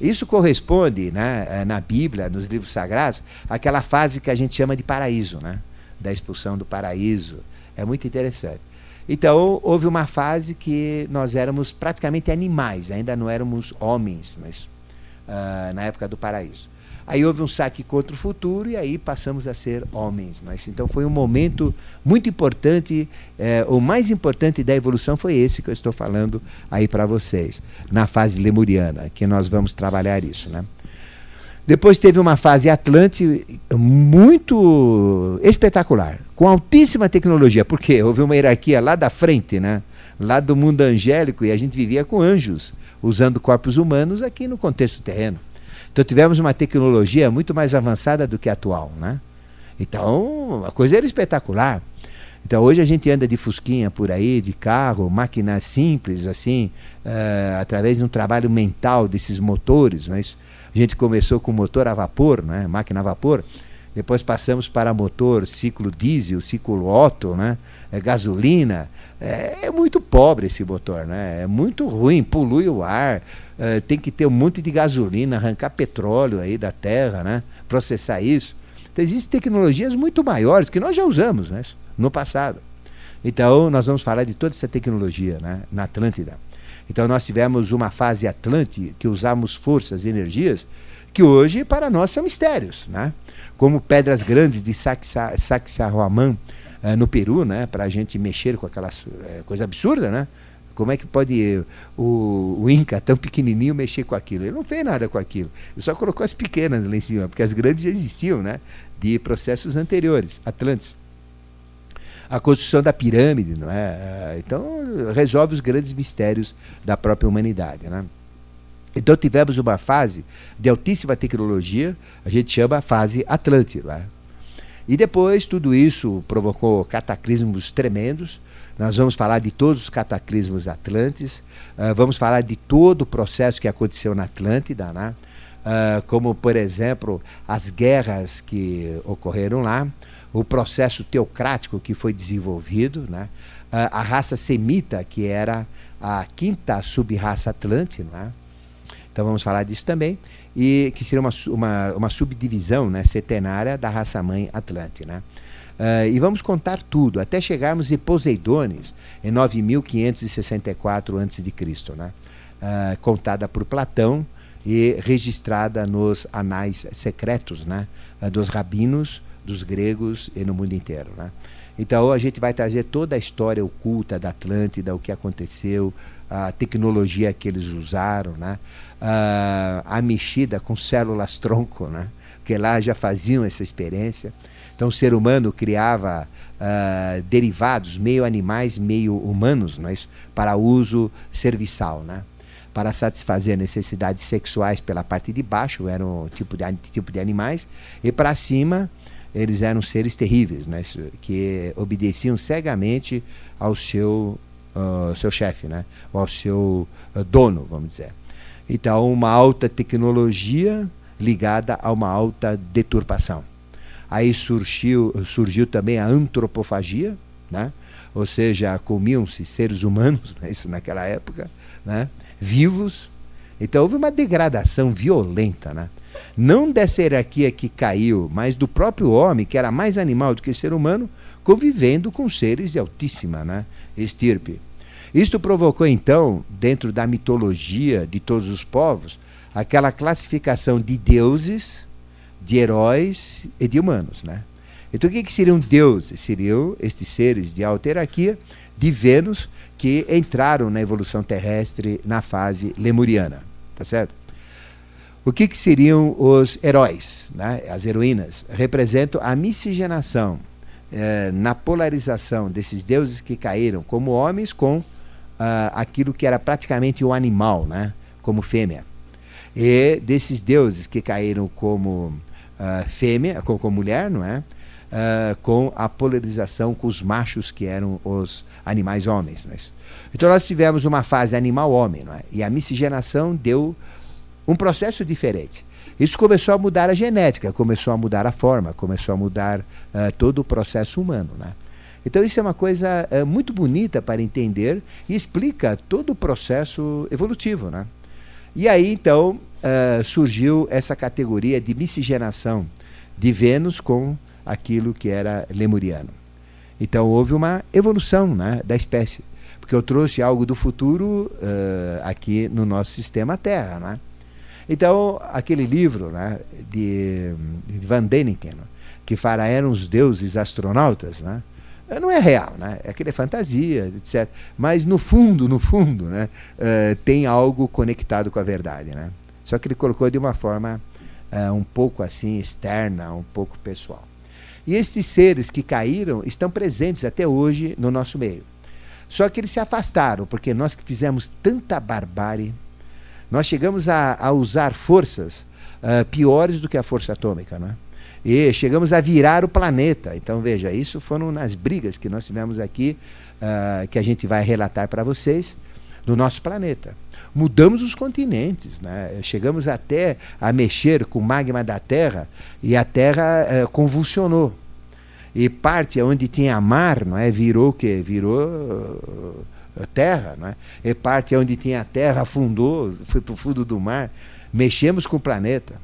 Speaker 1: Isso corresponde né, eh, na Bíblia, nos livros sagrados, àquela fase que a gente chama de paraíso, né? da expulsão do paraíso. É muito interessante. Então, houve uma fase que nós éramos praticamente animais, ainda não éramos homens, mas uh, na época do paraíso. Aí houve um saque contra o futuro e aí passamos a ser homens. Mas, então foi um momento muito importante. Eh, o mais importante da evolução foi esse que eu estou falando aí para vocês, na fase lemuriana, que nós vamos trabalhar isso. Né? Depois teve uma fase Atlante muito espetacular, com altíssima tecnologia, porque houve uma hierarquia lá da frente, né? lá do mundo angélico, e a gente vivia com anjos, usando corpos humanos aqui no contexto terreno. Então tivemos uma tecnologia muito mais avançada do que a atual. Né? Então a coisa era espetacular. Então hoje a gente anda de fusquinha por aí, de carro, máquinas simples, assim, uh, através de um trabalho mental desses motores, né? A gente começou com motor a vapor, né? máquina a vapor, depois passamos para motor ciclo diesel, ciclo Otto, né? É, gasolina. É, é, muito pobre esse motor, né? é muito ruim, polui o ar, tem que ter um monte de gasolina, arrancar petróleo aí da terra, né? processar isso. Então existem tecnologias muito maiores que nós já usamos né? No passado. Então nós vamos falar de toda essa tecnologia né? na Atlântida. Então nós tivemos uma fase Atlante que usamos forças e energias que hoje para nós são mistérios, né? Como pedras grandes de Sacsayhuaman eh, no Peru, né? Para a gente mexer com aquela eh, coisa absurda, né? Como é que pode o, o, Inca, tão pequenininho, mexer com aquilo? Ele não fez nada com aquilo. Ele só colocou as pequenas lá em cima, porque as grandes já existiam, né? De processos anteriores, Atlantes a construção da pirâmide, não é? Então resolve os grandes mistérios da própria humanidade, né? Então tivemos uma fase de altíssima tecnologia, a gente chama a fase Atlântida. Né? E depois tudo isso provocou cataclismos tremendos. Nós vamos falar de todos os cataclismos atlantes, uh, vamos falar de todo o processo que aconteceu na Atlântida, né? Uh, como por exemplo as guerras que ocorreram lá, o processo teocrático que foi desenvolvido, né? a, a raça semita, que era a quinta sub-raça atlante, né? então vamos falar disso também, e que seria uma, uma, uma subdivisão né, setenária da raça-mãe atlante. Né? Uh, e vamos contar tudo, até chegarmos em Poseidones, em 9564 a.C., né? Uh, contada por Platão e registrada nos anais secretos né? Uh, dos rabinos dos gregos e no mundo inteiro. Né? Então a gente vai trazer toda a história oculta da Atlântida, o que aconteceu, a tecnologia que eles usaram, né? a mexida com células tronco, né? porque lá já faziam essa experiência. Então o ser humano criava uh, derivados, meio animais, meio humanos, não é para uso serviçal. Né? para satisfazer necessidades sexuais pela parte de baixo, eram tipo de, tipo de animais, e para cima eles eram seres terríveis, né? que obedeciam cegamente ao seu, uh, seu chefe, né? ou ao seu uh, dono, vamos dizer. Então, uma alta tecnologia ligada a uma alta deturpação. Aí surgiu, surgiu também a antropofagia, né? ou seja, comiam-se seres humanos, né? isso naquela época, né? vivos. Então houve uma degradação violenta. Né? Não dessa hierarquia que caiu, mas do próprio homem, que era mais animal do que ser humano, convivendo com seres de altíssima né, estirpe. Isto provocou, então, dentro da mitologia de todos os povos, aquela classificação de deuses, de heróis e de humanos. Né? Então, o que, que seriam deuses? Seriam estes seres de alta hierarquia de Vênus que entraram na evolução terrestre na fase lemuriana. Tá certo? O que, que seriam os heróis, né? as heroínas? Representam a miscigenação eh, na polarização desses deuses que caíram como homens com uh, aquilo que era praticamente o animal, né? como fêmea. E desses deuses que caíram como uh, fêmea, como, como, mulher, não é? Uh, com a polarização com os machos que eram os animais homens. É então nós tivemos uma fase animal-homem, é? e a miscigenação deu um processo diferente. Isso começou a mudar a genética, começou a mudar a forma, começou a mudar uh, todo o processo humano. Né? Então, isso é uma coisa uh, muito bonita para entender e explica todo o processo evolutivo. Né? E aí, então, uh, surgiu essa categoria de miscigenação de Vênus com aquilo que era lemuriano. Então houve uma evolução né, da espécie, porque eu trouxe algo do futuro aqui no nosso sistema Terra. Né? Então, aquele livro né, de, de Van Deniken, que fala eram os deuses astronautas, né, não é real, né? É aquele é fantasia, etc. Mas no fundo, no fundo, né, uh, tem algo conectado com a verdade, né? Só que ele colocou de uma forma uh, um pouco assim externa, um pouco pessoal. E esses seres que caíram estão presentes até hoje no nosso meio. Só que eles se afastaram, porque nós que fizemos tanta barbárie, nós chegamos a, a usar forças uh, piores do que a força atômica, né? E chegamos a virar o planeta. Então, veja, isso foram nas brigas que nós tivemos aqui, uh, que a gente vai relatar para vocês, do nosso planeta. Mudamos os continentes, né? chegamos até a mexer com o magma da Terra e a Terra uh, convulsionou. E parte onde tinha mar, não é, virou o quê? Virou terra, não é? E parte onde tinha terra afundou, foi para o fundo do mar. Mexemos com o planeta.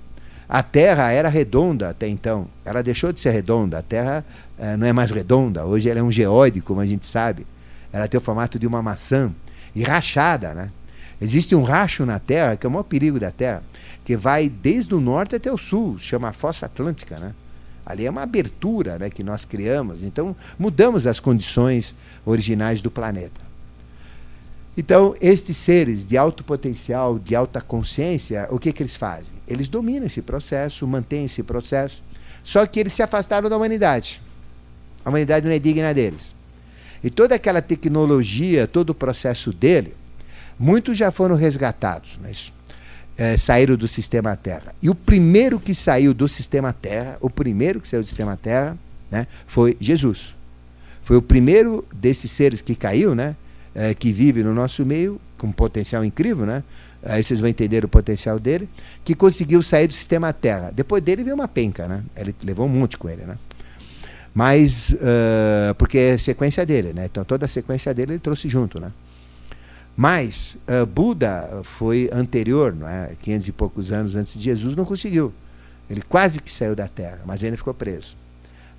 Speaker 1: A Terra era redonda até então. Ela deixou de ser redonda. A Terra eh, não é mais redonda. Hoje ela é um geóide, como a gente sabe. Ela tem o formato de uma maçã e rachada, né? Existe um racho na Terra, que é o maior perigo da Terra, que vai desde o norte até o sul, chama Fossa Atlântica, né? Ali é uma abertura né, que nós criamos. Então, mudamos as condições originais do planeta. Então, estes seres de alto potencial, de alta consciência, o que, que eles fazem? Eles dominam esse processo, mantêm esse processo, só que eles se afastaram da humanidade. A humanidade não é digna deles. E toda aquela tecnologia, todo o processo dele, muitos já foram resgatados, mas é, saíram do sistema Terra. E o primeiro que saiu do sistema Terra, o primeiro que saiu do sistema Terra, né, foi Jesus. Foi o primeiro desses seres que caiu, né? É, que vive no nosso meio, com um potencial incrível, né? Aí vocês vão entender o potencial dele, que conseguiu sair do sistema Terra. Depois dele veio uma penca, né? Ele levou um monte com ele, né? Mas, uh, porque é sequência dele, né? Então toda a sequência dele ele trouxe junto, né? Mas uh, Buda foi anterior, não é? 500 e poucos anos antes de Jesus, não conseguiu. Ele quase que saiu da Terra, mas ele ficou preso.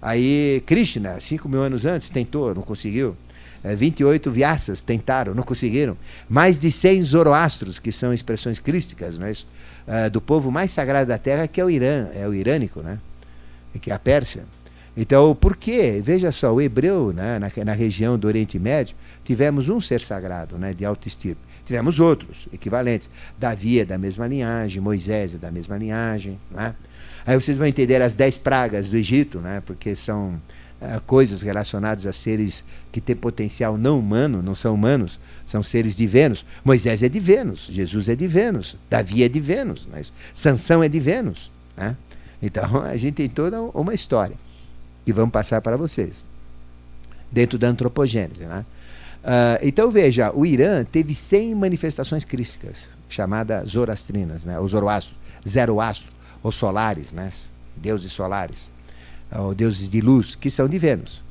Speaker 1: Aí Krishna, 5 mil anos antes, tentou, não conseguiu. 28 é, Vyasas tentaram, não conseguiram. Mais de 100 Zoroastros, que são expressões crísticas, não é isso? Uh, do povo mais sagrado da Terra, que é o Irã, é o irânico, né? que é a Pérsia. Então, por quê? Veja só, o hebreu, né, na, na região do Oriente Médio, tivemos um ser sagrado, né, de alto estirpe. Tivemos outros, equivalentes. Davi é da mesma linhagem, Moisés é da mesma linhagem. Né? Aí vocês vão entender as dez pragas do Egito, né, porque são coisas relacionadas a seres que têm potencial não humano, não são humanos, são seres de Vênus. Moisés é de Vênus, Jesus é de Vênus, Davi é de Vênus, né? Sansão é de Vênus. Né? Então a gente tem toda uma história que vamos passar para vocês dentro da antropogênese. Né? Uh, então veja, o Irã teve 100 manifestações crísticas, chamadas zoroastrinas, né? ou zoroastro, zoroastro, ou solares, né? deuses solares ou deuses de luz, que são de Vênus.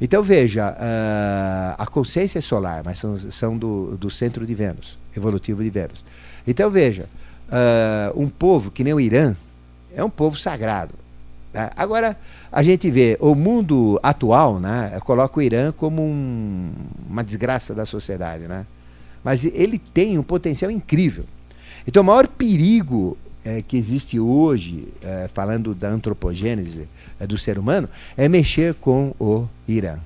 Speaker 1: Então veja, uh, a consciência é solar, mas são, são do, do, centro de Vênus, evolutivo de Vênus. Então veja, uh, um povo que nem o Irã é um povo sagrado. Né? Agora, a gente vê o mundo atual, né, coloca o Irã como um, uma desgraça da sociedade. Né? Mas ele tem um potencial incrível. Então, o maior perigo é, que existe hoje, é, falando da antropogênese do ser humano, é mexer com o Irã.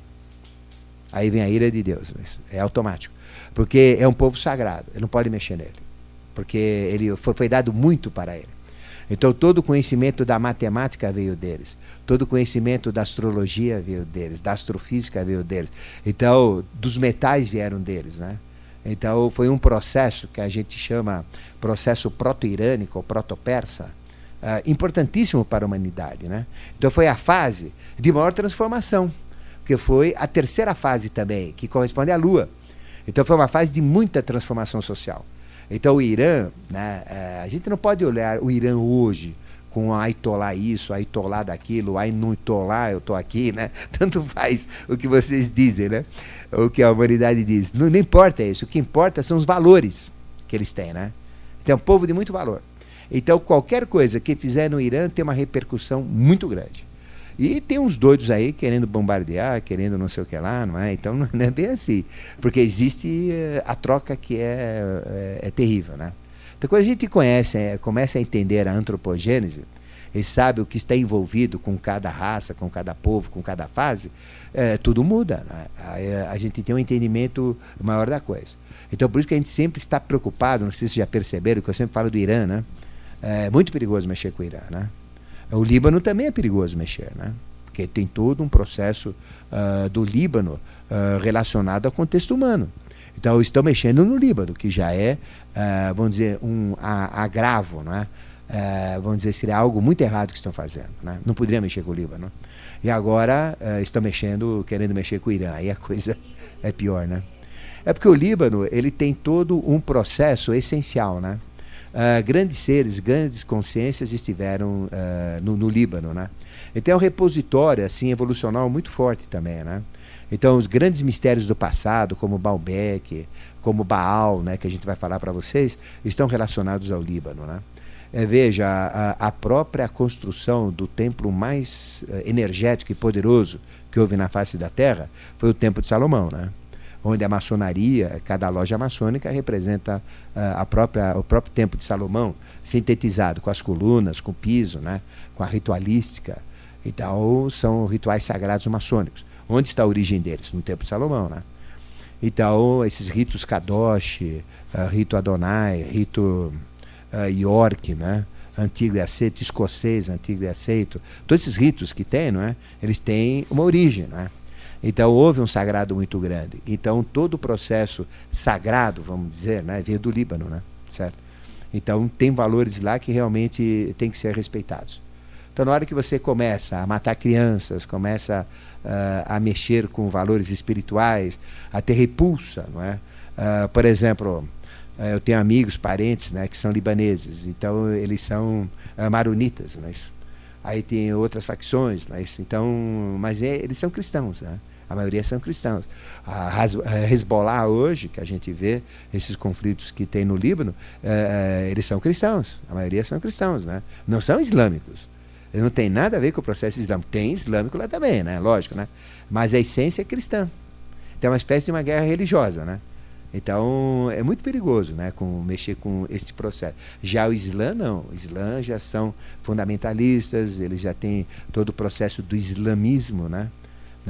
Speaker 1: Aí vem a ira de Deus, é automático. Porque é um povo sagrado, ele não pode mexer nele. Porque ele foi, foi dado muito para ele. Então todo o conhecimento da matemática veio deles, todo o conhecimento da astrologia veio deles, da astrofísica veio deles. Então, dos metais vieram deles, né? Então foi um processo que a gente chama processo proto-irânico proto-persa, uh, importantíssimo para a humanidade. Né? Então foi a fase de maior transformação, porque foi a terceira fase também, que corresponde à Lua. Então foi uma fase de muita transformação social. Então o Irã, né, uh, a gente não pode olhar o Irã hoje com Aitolá isso, Aitolá daquilo, Ainutolá, eu estou aqui, né? Tanto faz o que vocês dizem, né? O que a humanidade diz. Não, não importa isso, o que importa são os valores que eles têm, né? Então, é um povo de muito valor. Então, qualquer coisa que fizer no Irã tem uma repercussão muito grande. E tem uns doidos aí querendo bombardear, querendo não sei o que lá, não é? Então não é bem assim. Porque existe eh, a troca que é, é, é terrível, né? Então quando a gente conhece, é, começa a entender a antropogênese, e sabe o que está envolvido com cada raça, com cada povo, com cada fase, tudo muda. Né? A, a, gente tem um entendimento maior da coisa. Então, por isso que a gente sempre está preocupado, não sei se já perceberam, que eu sempre falo do Irã, né? É muito perigoso mexer com o Irã, né? O Líbano também é perigoso mexer, né? Porque tem todo um processo uh, do Líbano uh, relacionado ao contexto humano. Então, estão mexendo no Líbano, que já é, uh, vamos dizer, um agravo, não é? Uh, vamos dizer, seria algo muito errado que estão fazendo. Né? Não poderia mexer com o Líbano. E agora uh, estão mexendo, querendo mexer com o Irã. Aí a coisa é pior, né? É porque o Líbano ele tem todo um processo essencial, né? Uh, grandes seres, grandes consciências estiveram no, no, Líbano, né? Então é um repositório assim evolucional muito forte também, né? Então os grandes mistérios do passado, como Baalbek, como Baal, né, que a gente vai falar para vocês, estão relacionados ao Líbano, né? É, veja, a, a, própria construção do templo mais uh, energético e poderoso que houve na face da Terra foi o Templo de Salomão, né? Onde a maçonaria, cada loja maçônica representa uh, a própria, o próprio Templo de Salomão, sintetizado com as colunas, com o piso, né? com a ritualística. Então, são rituais sagrados maçônicos. Onde está a origem deles? No Templo de Salomão. Né? Então, esses ritos Kadosh, uh, rito Adonai, rito uh, York, né? antigo e aceito, escocês, antigo e aceito, todos esses ritos que tem, não é? Eles têm uma origem, não é? Então houve um sagrado muito grande. Então todo o processo sagrado, vamos dizer, né, veio do Líbano, né? Certo? Então tem valores lá que realmente têm que ser respeitados. Então na hora que você começa a matar crianças, começa uh, a mexer com valores espirituais, a ter repulsa, não é? Uh, por exemplo, é, eu tenho amigos, parentes, né, que são libaneses, então eles são uh, maronitas, mas é aí tem outras facções, mas então, mas é, eles são cristãos, né? A maioria são cristãos. A Hezbollah hoje, que a gente vê esses conflitos que tem no Líbano, é, eles são cristãos. A maioria são cristãos, né? Não são islâmicos. Não tem nada a ver com o processo islâmico. Tem islâmico lá também, né? Lógico, né? Mas a essência é cristã. Então é uma espécie de uma guerra religiosa, né? Então é muito perigoso né, com, mexer com esse processo. Já o Islã não, o Islã já são fundamentalistas, eles já têm todo o processo do islamismo, né,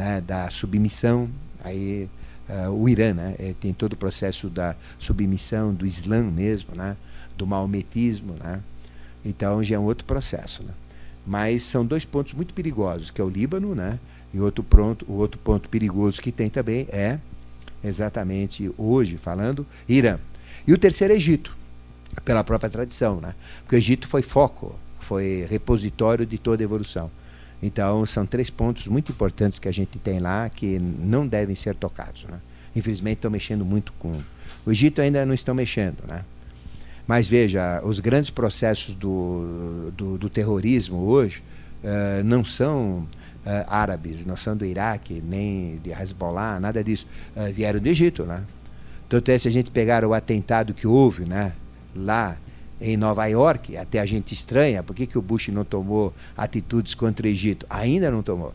Speaker 1: né da submissão. Aí uh, o Irã né, é, tem todo o processo da submissão do Islã mesmo, né, do maometismo. Né, então já é um outro processo. Né. Mas são dois pontos muito perigosos, que é o Líbano, né, e outro ponto, o outro ponto perigoso que tem também é exatamente hoje falando, Irã. E o terceiro é Egito, pela própria tradição, né? Porque o Egito foi foco, foi repositório de toda a evolução. Então, são três pontos muito importantes que a gente tem lá que não devem ser tocados. Né? Infelizmente, estão mexendo muito com. O Egito ainda não estão mexendo. Né? Mas veja, os grandes processos do, do, do terrorismo hoje uh, não são uh, árabes, não são do Iraque, nem de Hezbollah, nada disso. Uh, vieram do Egito, né? Tanto é se a gente pegar o atentado que houve, né, lá em Nova York, até a gente estranha, por que, que o Bush não tomou atitudes contra o Egito? Ainda não tomou.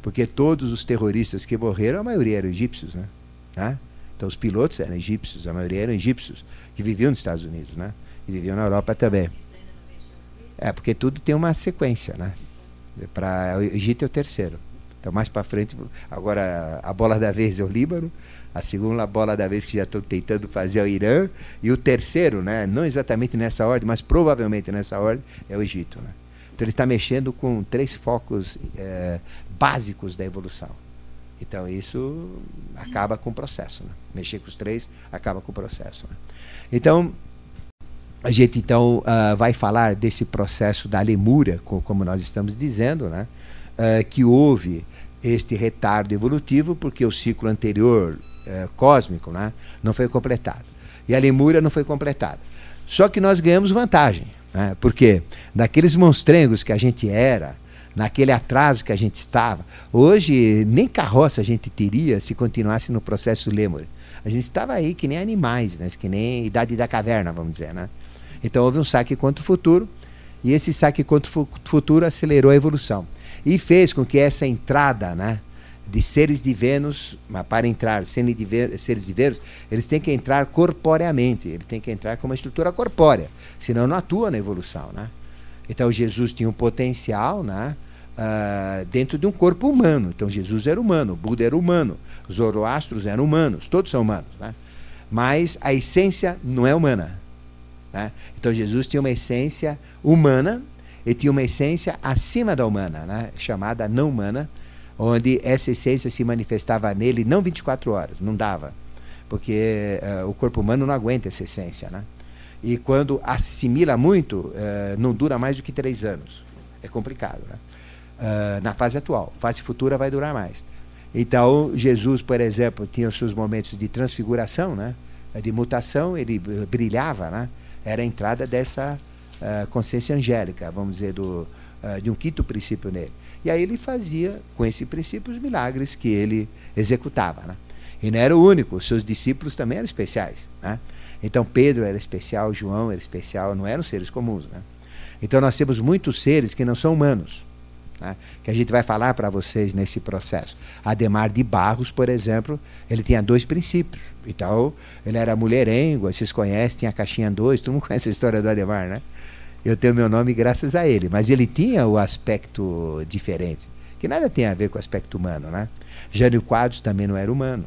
Speaker 1: Porque todos os terroristas que morreram, a maioria eram egípcios, né? né? Então os pilotos eram egípcios, a maioria eram egípcios, que viviam nos Estados Unidos, né? E viviam na Europa também. É, porque tudo tem uma sequência, né? Para o Egito é o terceiro. Então mais para frente, agora a bola da vez é o Líbano, a segunda bola da vez que já estou tentando fazer é o Irã e o terceiro, né, não exatamente nessa ordem, mas provavelmente nessa ordem é o Egito, né? Então ele está mexendo com três focos é, básicos da evolução. Então isso acaba com o processo. Né? Mexer com os três acaba com o processo. Né? Então a gente então uh, vai falar desse processo da lemúria, como nós estamos dizendo, né? Uh, que houve este retardo evolutivo porque o ciclo anterior uh, cósmico né, não foi completado. E a lemúria não foi completada. Só que nós ganhamos vantagem, né? porque daqueles monstrengos que a gente era, naquele atraso que a gente estava, hoje nem carroça a gente teria se continuasse no processo lemúria. A gente estava aí que nem animais, né? que nem idade da caverna, vamos dizer, né? Então houve um saque contra o futuro, e esse saque contra o futuro acelerou a evolução. E fez com que essa entrada, né? de seres divinos, mas para entrar seres divinos, eles têm que entrar corporeamente, ele tem que entrar com uma estrutura corpórea, senão não atua na evolução. Né? Então Jesus tinha um potencial né, uh, dentro de um corpo humano. Então Jesus era humano, Buda era humano, os Zoroastros eram humanos, todos são humanos. Né? Mas a essência não é humana. Né? Então Jesus tinha uma essência humana e tinha uma essência acima da humana, né? chamada não humana, onde essa essência se manifestava nele não 24 horas, não dava, porque uh, o corpo humano não aguenta essa essência, né? E quando assimila muito, uh, não dura mais do que três anos. É complicado, né? Uh, na fase atual. Fase futura vai durar mais. Então, Jesus, por exemplo, tinha os seus momentos de transfiguração, né? de mutação, ele brilhava, né? era a entrada dessa consciência angélica, vamos dizer, do, de um quinto princípio nele. E aí ele fazia, com esse princípio, os milagres que ele executava. Né? E não era o único, os seus discípulos também eram especiais. Né? Então Pedro era especial, João era especial, não eram seres comuns. Né? Então nós temos muitos seres que não são humanos, né? que a gente vai falar para vocês nesse processo. Ademar de Barros, por exemplo, ele tinha dois princípios. Então, ele era mulherengo, vocês conhecem, tinha a caixinha 2, todo mundo conhece a história do Ademar, né? Eu tenho meu nome graças a ele. Mas ele tinha o aspecto diferente, que nada tem a ver com o aspecto humano. Né? Jânio Quadros também não era humano.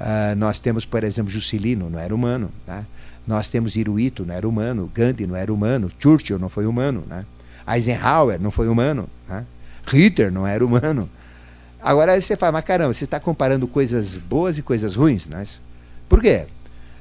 Speaker 1: Uh, nós temos, por exemplo, Juscelino, não era humano. Né? Nós temos Hiruito, não era humano. Gandhi não era humano. Churchill não foi humano. Né? Eisenhower não foi humano. Né? Hitler não era humano. Agora você fala, mas caramba, você está comparando coisas boas e coisas ruins. Né? Por quê?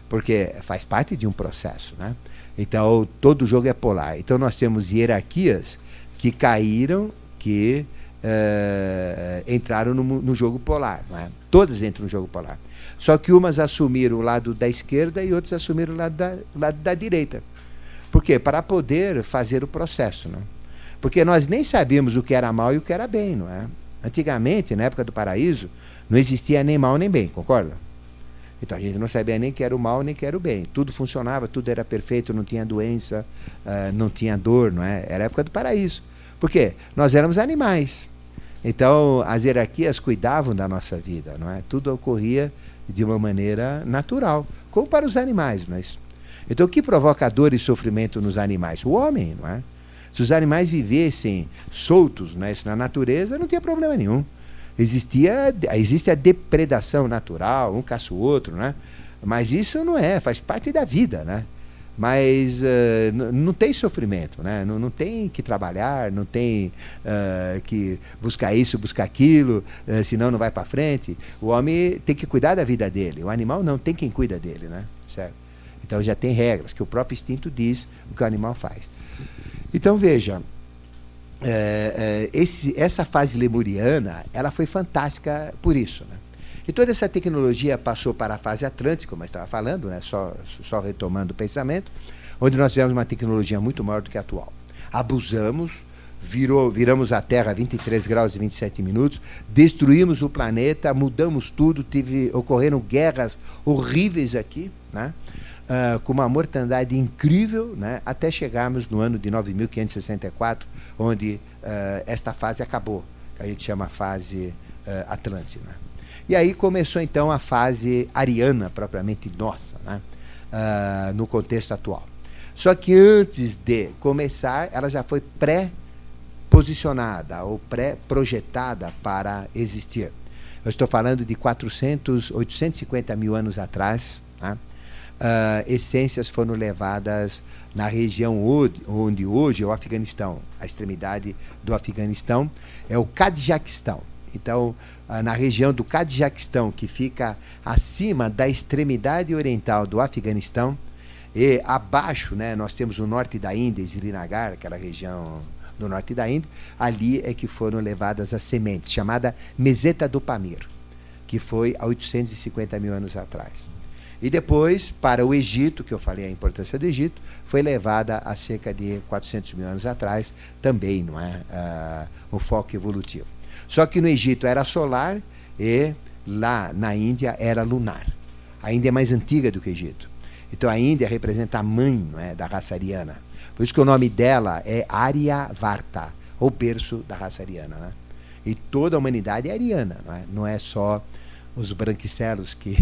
Speaker 1: Porque faz parte de um processo. Né? Então, todo jogo é polar. Então, nós temos hierarquias que caíram, que uh, entraram no, no, jogo polar. É? Todas entram no jogo polar. Só que umas assumiram o lado da esquerda e outras assumiram o lado da, lado da direita. Por quê? Para poder fazer o processo. Não? Porque nós nem sabíamos o que era mal e o que era bem. Não é? Antigamente, na época do paraíso, não existia nem mal nem bem, concorda? Então a gente não sabia nem que era o mal nem que era o bem. Tudo funcionava, tudo era perfeito, não tinha doença, uh, não tinha dor, não é? Era a época do paraíso. Por quê? Nós éramos animais. Então as hierarquias cuidavam da nossa vida, não é? Tudo ocorria de uma maneira natural, como para os animais, não é? Então o que provoca dor e sofrimento nos animais? O homem, não é? Se os animais vivessem soltos não é? Na natureza, não tinha problema nenhum existia, existe a depredação natural, um caça o outro, né? Mas isso não é, faz parte da vida, né? Mas uh, não tem sofrimento, né? Não, não tem que trabalhar, não tem uh, que buscar isso, buscar aquilo, uh, senão não vai para frente. O homem tem que cuidar da vida dele. O animal não tem quem cuida dele, né? Certo? Então já tem regras que o próprio instinto diz o que o animal faz. Então veja, é, é, esse, essa fase lemuriana ela foi fantástica por isso. Né? E toda essa tecnologia passou para a fase atlântica, como eu estava falando, né? só, só retomando o pensamento, onde nós tivemos uma tecnologia muito maior do que a atual. Abusamos, virou, viramos a Terra a 23 graus e 27 minutos, destruímos o planeta, mudamos tudo, tive, ocorreram guerras horríveis aqui, né? Uh, com uma mortandade incrível, né? até chegarmos no ano de 9564, onde uh, esta fase acabou, que a gente chama fase uh, Atlântida. E aí começou então a fase ariana, propriamente nossa, né? uh, no contexto atual. Só que antes de começar, ela já foi pré-posicionada ou pré-projetada para existir. Eu estou falando de 400, 850 mil anos atrás. Né? Uh, essências foram levadas na região onde hoje é o Afeganistão, a extremidade do Afeganistão, é o Kadjaquistão. Então, ah, na região do Kadjaquistão, que fica acima da extremidade oriental do Afeganistão, e abaixo, né, nós temos o norte da Índia, Srinagar, aquela região do norte da Índia, ali é que foram levadas as sementes, chamada meseta do Pamir, que foi há 850 mil anos atrás. E depois, para o Egito, que eu falei a importância do Egito, foi levada há cerca de 400 mil anos atrás, também, não é? Uh, o foco evolutivo. Só que no Egito era solar e lá na Índia era lunar. A Índia é mais antiga do que o Egito. Então a Índia representa a mãe não é, da raça ariana. Por isso que o nome dela é Aryavarta, o berço da raça ariana. Né? E toda a humanidade é ariana, não é, não é só os branquicelos que,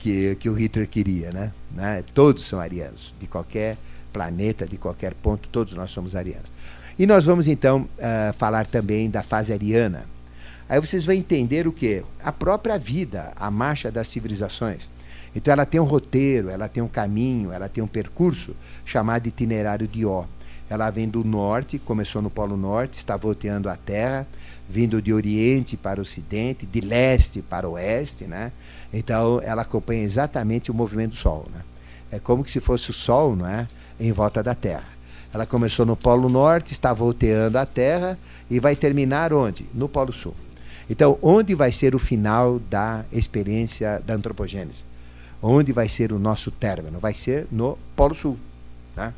Speaker 1: que, que o Hitler queria. Né? né? Todos são arianos, de qualquer planeta, de qualquer ponto, todos nós somos arianos. E nós vamos então uh, falar também da fase ariana. Aí vocês vão entender o que? A própria vida, a marcha das civilizações. Então ela tem um roteiro, ela tem um caminho, ela tem um percurso chamado itinerário de Ó. Ela vem do norte, começou no Polo Norte, está volteando à Terra, vindo de Oriente para Ocidente, de leste para Oeste, né? Então ela acompanha exatamente o movimento do Sol, né? É como se fosse o Sol, não é, em volta da Terra. Ela começou no Polo Norte, está volteando à Terra e vai terminar onde? No Polo Sul. Então, onde vai ser o final da experiência da antropogênese? Onde vai ser o nosso término? Vai ser no Polo Sul. Né?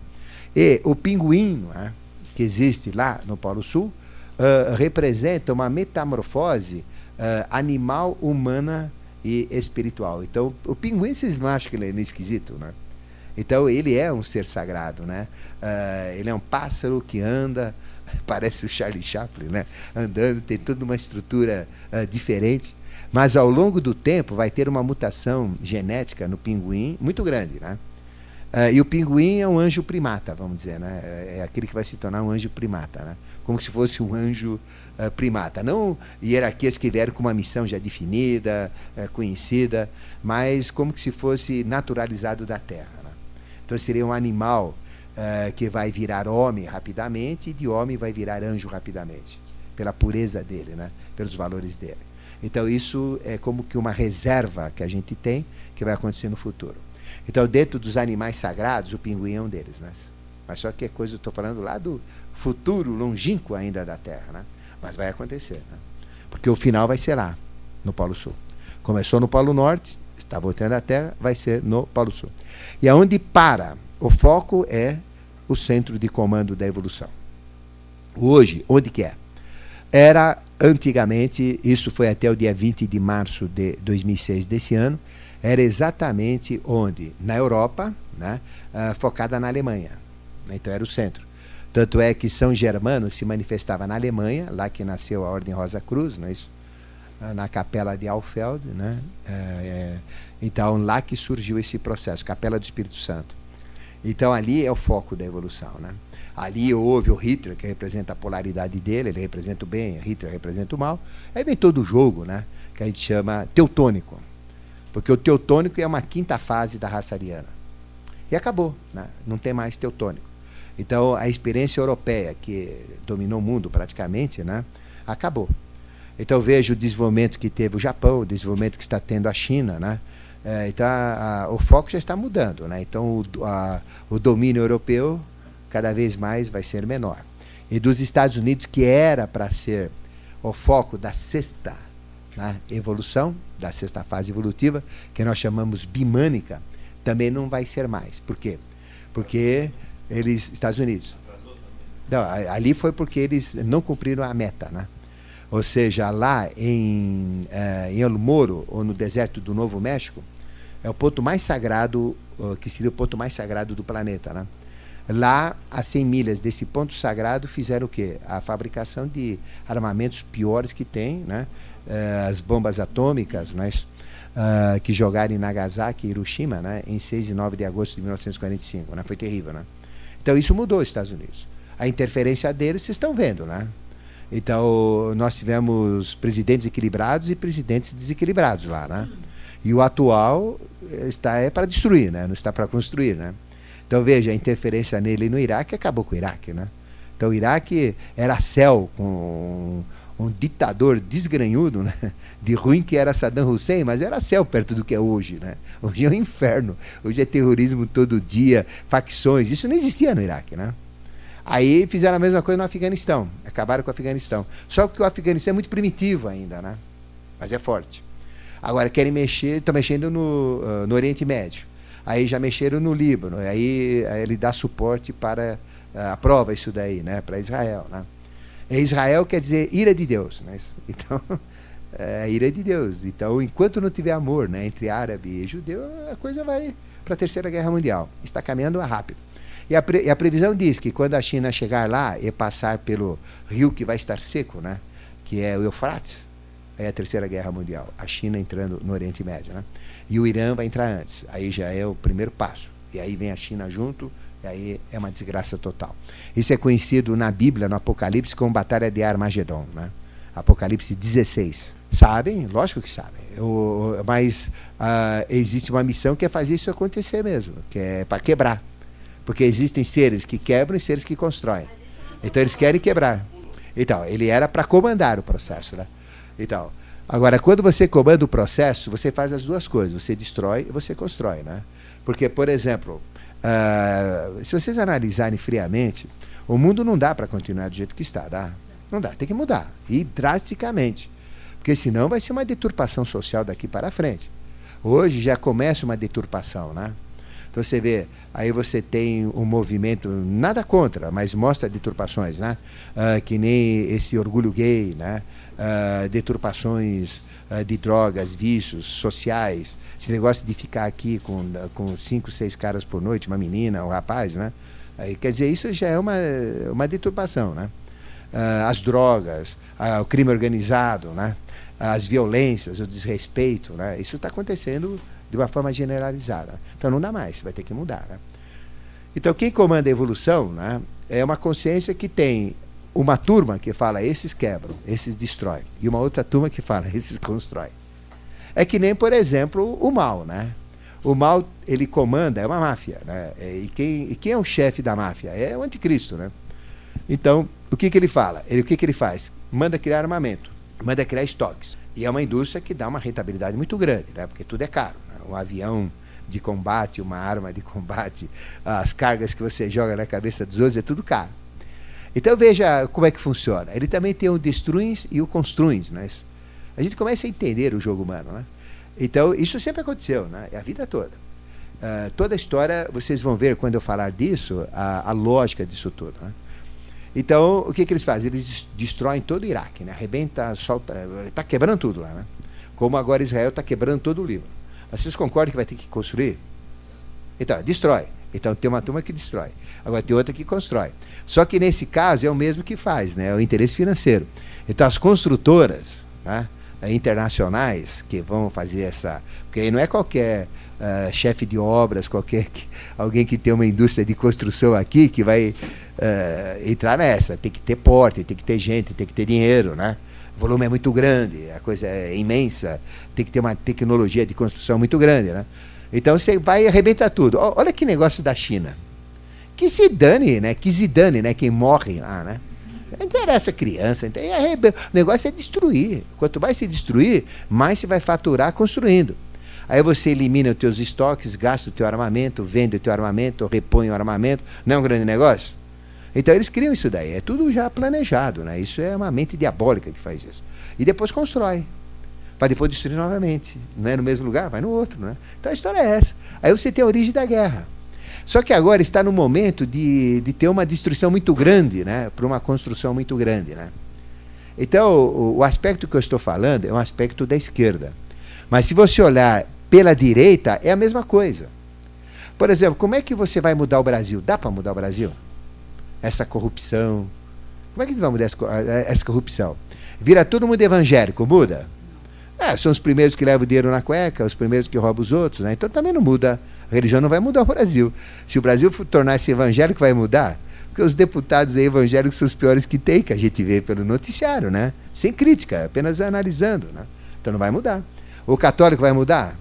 Speaker 1: E o pinguim, né, que existe lá no Polo Sul, uh, representa uma metamorfose uh, animal, humana e espiritual. Então, o pinguim, vocês não acham que ele é esquisito, né? Então, ele é um ser sagrado, né? Uh, ele é um pássaro que anda, parece o Charlie Chaplin, né? Andando, tem toda uma estrutura diferente. Mas ao longo do tempo vai ter uma mutação genética no pinguim muito grande, né? Uh, e o pinguim é um anjo primata, vamos dizer, né? É, é aquele que vai se tornar um anjo primata, né? Como se fosse um anjo uh, primata. Não hierarquias que vieram com uma missão já definida, uh, conhecida, mas como se fosse naturalizado da Terra. Né? Então seria um animal que vai virar homem rapidamente e de homem vai virar anjo rapidamente, pela pureza dele, né? Pelos valores dele. Então isso é como que uma reserva que a gente tem que vai acontecer no futuro. Então dentro dos animais sagrados, o pinguim é um deles, né? Mas só que é coisa, estou falando lá do futuro longínquo ainda da Terra, né? Mas vai acontecer, né? Porque o final vai ser lá, no Polo Sul. Começou no Polo Norte, está voltando à Terra, vai ser no Polo Sul. E aonde para, o foco é o centro de comando da evolução. Hoje, onde que é? Era antigamente, isso foi até o dia 20 de março de 2006 desse ano, era exatamente onde? Na Europa, né, uh, focada na Alemanha. Então era o centro. Tanto é que São Germano se manifestava na Alemanha, lá que nasceu a Ordem Rosa Cruz, não é isso? Uh, na capela de Alfeld, né? Uh, então lá que surgiu esse processo, Capela do Espírito Santo. Então ali é o foco da evolução, né? Ali houve o Hitler, que representa a polaridade dele, ele representa o bem, Hitler representa o mal. Aí vem todo o jogo, né? Que a gente chama teutônico. Porque o teutônico é uma quinta fase da raça ariana. E acabou, né? não tem mais teutônico. Então a experiência europeia, que dominou o mundo praticamente, né? acabou. Então vejo o desenvolvimento que teve o Japão, o desenvolvimento que está tendo a China, né? É, então a, a, o foco já está mudando, né? Então o, a, o domínio europeu cada vez mais vai ser menor. E dos Estados Unidos, que era para ser o foco da sexta né, evolução, da sexta fase evolutiva, que nós chamamos bimânica, também não vai ser mais. Por quê? Porque eles, Estados Unidos. Não, ali foi porque eles não cumpriram a meta, né? Ou seja, lá em, uh, em El Moro, ou no deserto do Novo México, é o ponto mais sagrado, que seria o ponto mais sagrado do planeta, né? Lá, a 100 milhas desse ponto sagrado, fizeram o quê? A fabricação de armamentos piores que tem, né? Uh, as bombas atômicas, né? Uh, que jogaram em Nagasaki e Hiroshima né? em 6 e 9 de agosto de 1945. Né? Foi terrível. Né? Então, isso mudou os Estados Unidos. A interferência deles, vocês estão vendo. Né? Então, nós tivemos presidentes equilibrados e presidentes desequilibrados lá. Né? E o atual está é para destruir, né? não está para construir. Né? Então veja, a interferência nele no Iraque acabou com o Iraque. Né? Então o Iraque era céu com um, ditador desgranhudo, né? de ruim que era Saddam Hussein, mas era céu perto do que é hoje. Né? Hoje é um inferno, hoje é terrorismo todo dia, facções, isso não existia no Iraque. Né? Aí fizeram a mesma coisa no Afeganistão, acabaram com o Afeganistão. Só que o Afeganistão é muito primitivo ainda, né? mas é forte. Agora querem mexer, estão mexendo no, uh, no Oriente Médio aí já mexeram no Líbano, aí, aí ele dá suporte para uh, aprova isso daí, né, para Israel, né? E Israel quer dizer ira de Deus, né? Então, é ira de Deus. Então, enquanto não tiver amor, né, entre árabe e judeu, a coisa vai para a terceira guerra mundial. Está caminhando rápido. E a, pre, e a, previsão diz que quando a China chegar lá e passar pelo rio que vai estar seco, né, que é o Eufrates, é a terceira guerra mundial. A China entrando no Oriente Médio, né? E o Irã vai entrar antes. Aí já é o primeiro passo. E aí vem a China junto, e aí é uma desgraça total. Isso é conhecido na Bíblia, no Apocalipse, como Batalha de Armagedon, né? Apocalipse 16. Sabem? Lógico que sabem. O, mas uh, existe uma missão que é fazer isso acontecer mesmo, que é para quebrar. Porque existem seres que quebram e seres que constroem. Então eles querem quebrar. Então, ele era para comandar o processo, né? Então, agora, quando você comanda o processo, você faz as duas coisas. Você destrói e você constrói, né? Porque, por exemplo, uh, se vocês analisarem friamente, o mundo não dá para continuar do jeito que está, dá? Não dá, tem que mudar. E drasticamente. Porque senão vai ser uma deturpação social daqui para frente. Hoje já começa uma deturpação, né? Então você vê, aí você tem um movimento, nada contra, mas mostra deturpações, né? Uh, que nem esse orgulho gay, né? Uh, deturpações uh, de drogas, vícios sociais, esse negócio de ficar aqui com, com cinco, seis caras por noite, uma menina, um rapaz, né? Aí, quer dizer, isso já é uma, uma deturpação, né? as drogas, o crime organizado, né? as violências, o desrespeito, né? Isso está acontecendo de uma forma generalizada. Então não dá mais, vai ter que mudar. Né? Então quem comanda a evolução né, é uma consciência que tem uma turma que fala esses quebram, esses destroem, e uma outra turma que fala esses constroem. É que nem, por exemplo, o mal, né? O mal, ele comanda, é uma máfia, né? E quem, e quem é o chefe da máfia? É o anticristo, né? Então, o que, que ele fala? Ele, o que, que ele faz? Manda criar armamento, manda criar estoques. E é uma indústria que dá uma rentabilidade muito grande, né? Porque tudo é caro um avião de combate, uma arma de combate, as cargas que você joga na cabeça dos outros, é tudo caro. Então veja como é que funciona. Ele também tem o destruins e o construins. Né? A gente começa a entender o jogo humano. Né? Então isso sempre aconteceu, né? É a vida toda. Uh, toda a história, vocês vão ver quando eu falar disso, a, a lógica disso tudo. Né? Então, o que, que eles fazem? Eles destroem todo o Iraque, né? arrebenta, solta, está quebrando tudo lá. Né? Como agora Israel está quebrando todo o Líbano. Vocês concordam que vai ter que construir? Então, destrói. Então tem uma turma que destrói. Agora tem outra que constrói. Só que nesse caso é o mesmo que faz, né? É o interesse financeiro. Então as construtoras né, internacionais que vão fazer essa. Porque aí não é qualquer uh, chefe de obras, qualquer que, alguém que tem uma indústria de construção aqui que vai uh, entrar nessa. Tem que ter porte, tem que ter gente, tem que ter dinheiro, né? O volume é muito grande, a coisa é imensa, tem que ter uma tecnologia de construção muito grande, né? Então você vai arrebentar tudo. Olha que negócio da China. Que se dane, né? Que se dane, né? Quem morre lá, né? Não interessa criança. Então, o negócio é destruir. Quanto mais se destruir, mais se vai faturar construindo. Aí você elimina os teus estoques, gasta o teu armamento, vende o teu armamento, repõe o armamento. Não é um grande negócio? Então eles criam isso daí, é tudo já planejado, né? Isso é uma mente diabólica que faz isso. E depois constrói, para depois destruir novamente. Não é no mesmo lugar, vai no outro, né? Então a história é essa. Aí você tem a origem da guerra. Só que agora está no momento de, de ter uma destruição muito grande, né? Para uma construção muito grande, né? Então o, o aspecto que eu estou falando é um aspecto da esquerda. Mas se você olhar pela direita, é a mesma coisa. Por exemplo, como é que você vai mudar o Brasil? Dá para mudar o Brasil? essa corrupção. Como é que vamos mudar essa corrupção? Vira todo mundo evangélico, muda? É, são os primeiros que levam o dinheiro na cueca, os primeiros que roubam os outros, né? Então também não muda. A religião não vai mudar o Brasil. Se o Brasil tornar-se evangélico, vai mudar? Porque os deputados evangélicos são os piores que tem, que a gente vê pelo noticiário, né? Sem crítica, apenas analisando, né? Então não vai mudar. O católico vai mudar?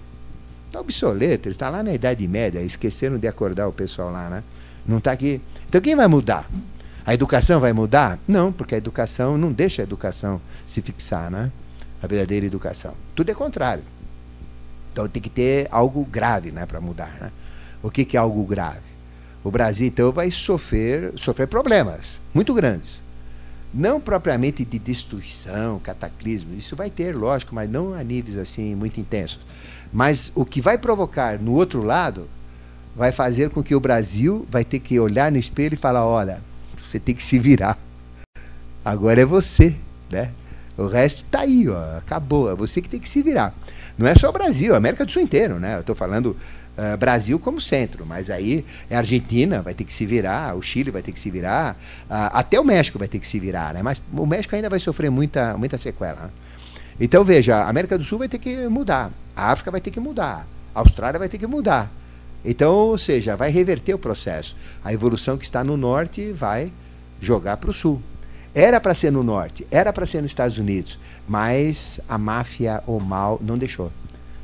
Speaker 1: Está obsoleto, ele está lá na Idade Média, esqueceram de acordar o pessoal lá, né? Não está aqui. Então quem vai mudar? A educação vai mudar? Não, porque a educação não deixa a educação se fixar, né? A verdadeira educação. Tudo é contrário. Então tem que ter algo grave né, para mudar. Né? O que, que é algo grave? O Brasil, então, vai sofrer, sofrer problemas muito grandes. Não propriamente de destruição, cataclismo, isso vai ter, lógico, mas não a níveis assim muito intensos. Mas o que vai provocar no outro lado vai fazer com que o Brasil vai ter que olhar no espelho e falar, olha, você tem que se virar. Agora é você, né? O resto está aí, ó, acabou. É você que tem que se virar. Não é só o Brasil, a América do Sul inteiro, né? Eu estou falando Uh, Brasil como centro, mas aí a Argentina vai ter que se virar, o Chile vai ter que se virar, uh, até o México vai ter que se virar, né? Mas o México ainda vai sofrer muita, muita sequela. Né? Então veja, a América do Sul vai ter que mudar, a África vai ter que mudar, a Austrália vai ter que mudar. Então, ou seja, vai reverter o processo. A evolução que está no norte vai jogar para o sul. Era para ser no norte, era para ser nos Estados Unidos, mas a máfia, o mal, não deixou.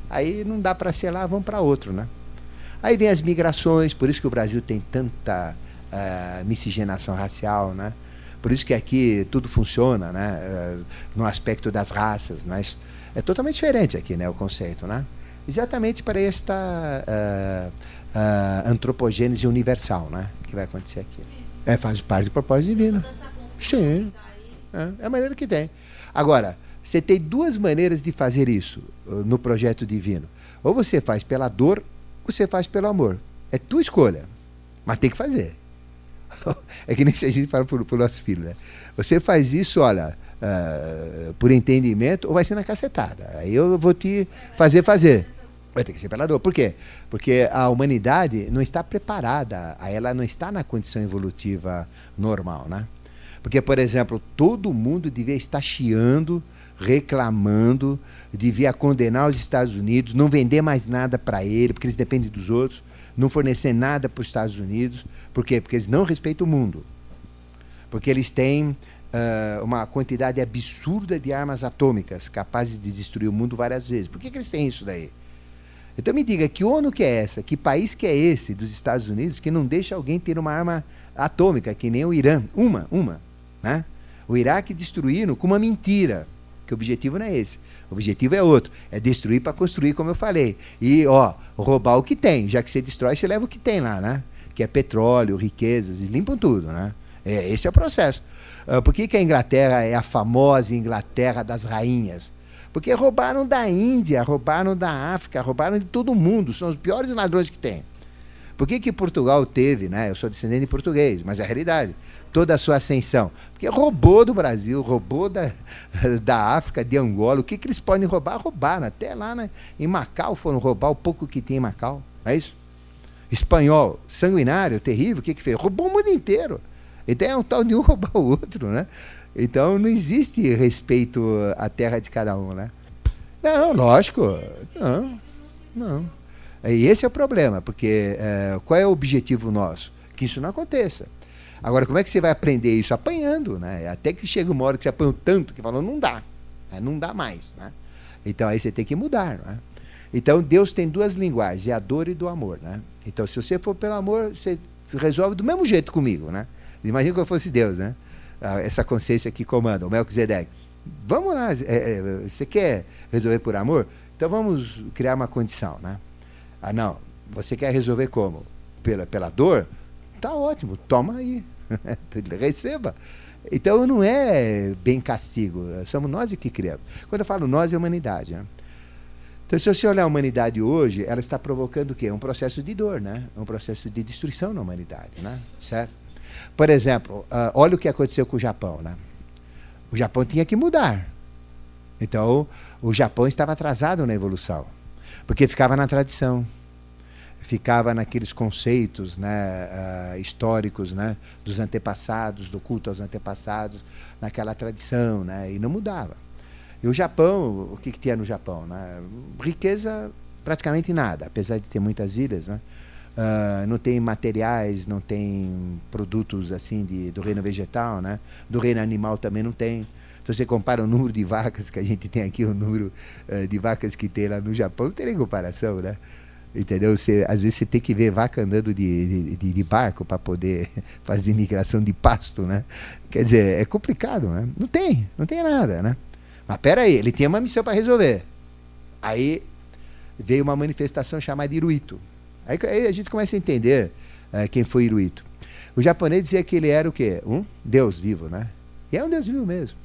Speaker 1: Aí não dá para ser lá, vamos para outro, né? Aí vem as migrações, por isso que o Brasil tem tanta uh, miscigenação racial, né? Por isso que aqui tudo funciona, né? Uh, no aspecto das raças, mas é totalmente diferente aqui, né? O conceito, né? Exatamente para esta uh, uh, antropogênese universal, né? Que vai acontecer aqui. É, faz parte do propósito divino. Sim. É, é a maneira que tem. Agora, você tem duas maneiras de fazer isso no projeto divino. Ou você faz pela dor você faz pelo amor. É tua escolha. Mas tem que fazer. é que nem se a gente fala para o nosso filho, né? Você faz isso, olha, uh, por entendimento, ou vai ser na cacetada. Aí eu vou te fazer fazer. Vai ter que ser pela dor. Por quê? Porque a humanidade não está preparada, ela não está na condição evolutiva normal, né? Porque, por exemplo, todo mundo devia estar chiando reclamando, devia condenar os Estados Unidos, não vender mais nada para ele, porque eles dependem dos outros, não fornecer nada para os Estados Unidos. Por quê? Porque eles não respeitam o mundo. Porque eles têm uh, uma quantidade absurda de armas atômicas capazes de destruir o mundo várias vezes. Por que, que eles têm isso daí? Então me diga, que ONU que é essa? Que país que é esse dos Estados Unidos que não deixa alguém ter uma arma atômica, que nem o Irã? Uma, uma. Né? O Iraque destruíram com uma mentira que o objetivo não é esse. O objetivo é outro. É destruir para construir, como eu falei. E, ó, roubar o que tem. Já que você destrói, você leva o que tem lá, né? Que é petróleo, riquezas, e limpam tudo, né? É, esse é o processo. Uh, por que, que a Inglaterra é a famosa Inglaterra das rainhas? Porque roubaram da Índia, roubaram da África, roubaram de todo mundo. São os piores ladrões que tem. Por que, que Portugal teve, né? Eu sou descendente de português, mas é a realidade toda a sua ascensão? Porque roubou do Brasil, roubou da, da África, de Angola. O que, que eles podem roubar? Roubaram. Até lá né, em Macau foram roubar o pouco que tem em Macau. É isso? Espanhol, sanguinário, terrível, o que, que fez? Roubou o mundo inteiro. Então é um tal de um roubar o outro, né? Então não existe respeito à terra de cada um, né? Não, lógico. Não, não. E esse é o problema, porque é, qual é o objetivo nosso? Que isso não aconteça. Agora, como é que você vai aprender isso? Apanhando, né? Até que chega uma hora que você apanhou tanto que falou, não dá. Né? Não dá mais, né? Então aí você tem que mudar, né? Então Deus tem duas linguagens, é a dor e do amor, né? Então se você for pelo amor, você resolve do mesmo jeito comigo, né? Imagina que eu fosse Deus, né? Ah, essa consciência que comanda, o Melquisedeque. Vamos lá, é, é, você quer resolver por amor? Então vamos criar uma condição, né? Ah, não, você quer resolver como? Pela, pela dor? Tá ótimo, toma aí. Receba. Então não é bem castigo, somos nós que criamos. Quando eu falo nós, é a humanidade. Né? Então, se você olhar a humanidade hoje, ela está provocando o quê? Um processo de dor, né? um processo de destruição na humanidade. Né? Certo? Por exemplo, uh, olha o que aconteceu com o Japão. Né? O Japão tinha que mudar. Então, o Japão estava atrasado na evolução, porque ficava na tradição ficava naqueles conceitos né, uh, históricos né, dos antepassados, do culto aos antepassados, naquela tradição, né, e não mudava. E o Japão, o que, que tinha no Japão? Né? Riqueza praticamente nada, apesar de ter muitas ilhas. Né? Uh, não tem materiais, não tem produtos assim de, do reino vegetal, né? do reino animal também não tem. Se você compara o número de vacas que a gente tem aqui, o número uh, de vacas que tem lá no Japão, não tem nem comparação, né? Entendeu? Você, às vezes você tem que ver vaca andando de, de, de barco para poder fazer migração de pasto, né? Quer dizer, é complicado, né? Não tem, não tem nada, né? Mas peraí, ele tinha uma missão para resolver. Aí veio uma manifestação chamada Iruito. Aí, aí a gente começa a entender uh, quem foi Iruito. O japonês dizia que ele era o quê? Um Deus vivo, né? E é um Deus vivo mesmo.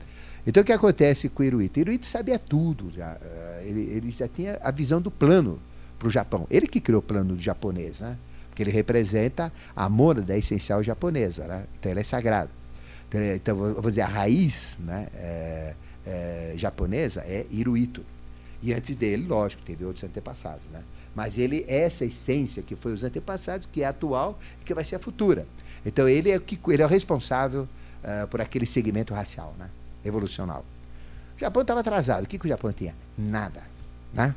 Speaker 1: Então o que acontece com o Iruito? Iruito sabia tudo, já, uh, ele, ele já tinha a visão do plano para o Japão. Ele que criou o plano japonês, né? Porque ele representa a moda essencial japonesa, né? Então ele é sagrado. Então, vou dizer, a raiz né, é, é, japonesa é Hiruito. E antes dele, lógico, teve outros antepassados, né? Mas ele é essa essência que foi os antepassados, que é atual e que vai ser a futura. Então ele é, que, ele é o responsável uh, por aquele segmento racial, né? evolucional. O Japão estava atrasado. O que, que o Japão tinha? Nada. Né?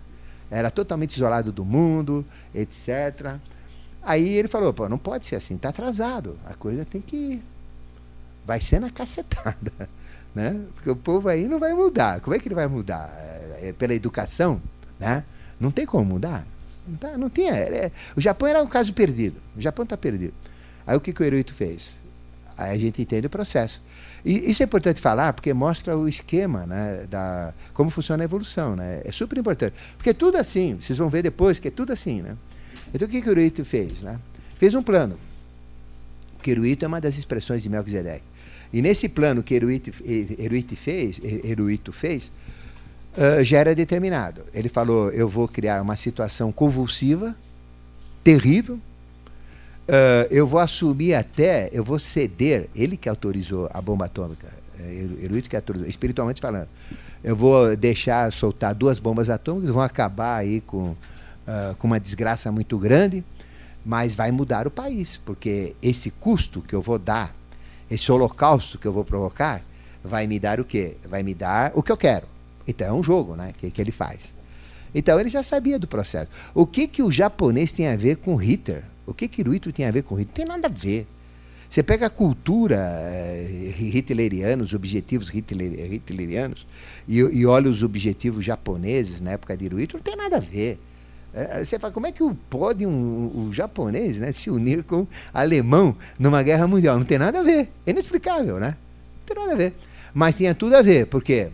Speaker 1: Era totalmente isolado do mundo, etc. Aí ele falou, pô, não pode ser assim, está atrasado. A coisa tem que ir. Vai ser na cacetada. Né? Porque o povo aí não vai mudar. Como é que ele vai mudar? É, é pela educação? Né? Não tem como mudar. Não, tá, não tinha. É, o Japão era um caso perdido. O Japão está perdido. Aí o que, que o Hirohito fez? Aí a gente entende o processo. E isso é importante falar porque mostra o esquema, né, da como funciona a evolução, né? É super importante. Porque é tudo assim, vocês vão ver depois que é tudo assim, né? Então o que, que o Hirohito fez, né? Fez um plano. O Hirohito é uma das expressões de Melchizedek. E nesse plano que Hirohito fez, Hirohito fez uh, já era determinado. Ele falou: eu vou criar uma situação convulsiva, terrível. Uh, eu vou assumir até, eu vou ceder, ele que autorizou a bomba atômica, Hirohito que autorizou, espiritualmente falando. Eu vou deixar soltar duas bombas atômicas, vão acabar aí com, uh, com uma desgraça muito grande, mas vai mudar o país, porque esse custo que eu vou dar, esse holocausto que eu vou provocar, vai me dar o quê? Vai me dar o que eu quero. Então é um jogo né, que, que ele faz. Então ele já sabia do processo. O que, que o japonês tem a ver com Hitler? O que, Hirohito tem a ver com Hitler? Não tem nada a ver. Você pega a cultura eh, hitleriana, os objetivos hitler, hitlerianos, e, e, olha os objetivos japoneses na época de Hirohito, não tem nada a ver. É, você fala, como é que pode um, um, japonês né, se unir com um alemão numa guerra mundial? Não tem nada a ver. É inexplicável, né? Não tem nada a ver. Mas tinha tudo a ver, porque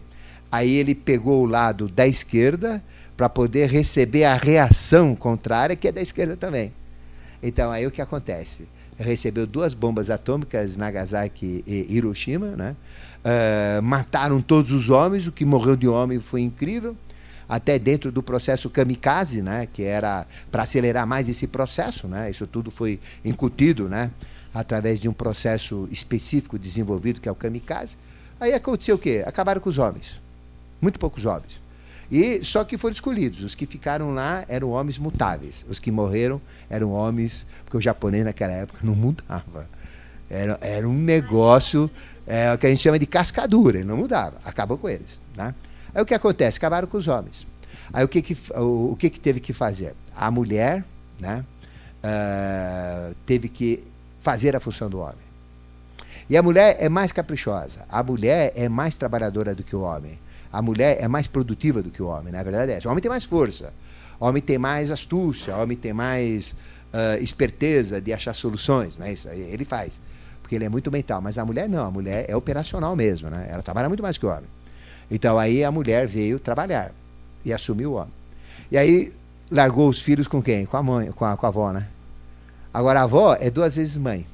Speaker 1: aí ele pegou o lado da esquerda para poder receber a reação contrária, que é da esquerda também. Então, aí o que acontece? Recebeu duas bombas atômicas, Nagasaki e Hiroshima, né? Uh, mataram todos os homens, o que morreu de homem foi incrível, até dentro do processo kamikaze, né? que era para acelerar mais esse processo, né? isso tudo foi incutido né? através de um processo específico desenvolvido, que é o kamikaze. Aí aconteceu o quê? Acabaram com os homens, muito poucos homens. E só que foram escolhidos. Os que ficaram lá eram homens mutáveis. Os que morreram eram homens, porque o japonês naquela época não mudava. Era, era um negócio é, que a gente chama de cascadura, ele não mudava. Acabou com eles. Né? Aí o que acontece? Acabaram com os homens. Aí o que, que, o, o que, que teve que fazer? A mulher né, uh, teve que fazer a função do homem. E a mulher é mais caprichosa. A mulher é mais trabalhadora do que o homem a mulher é mais produtiva do que o homem, na verdade é essa. O homem tem mais força, o homem tem mais astúcia, o homem tem mais uh, esperteza de achar soluções, né? Isso ele faz, porque ele é muito mental. Mas a mulher não, a mulher é operacional mesmo, né? Ela trabalha muito mais que o homem. Então aí a mulher veio trabalhar e assumiu o homem. E aí largou os filhos com quem? Com a mãe, com a, com a avó, né? Agora a avó é duas vezes mãe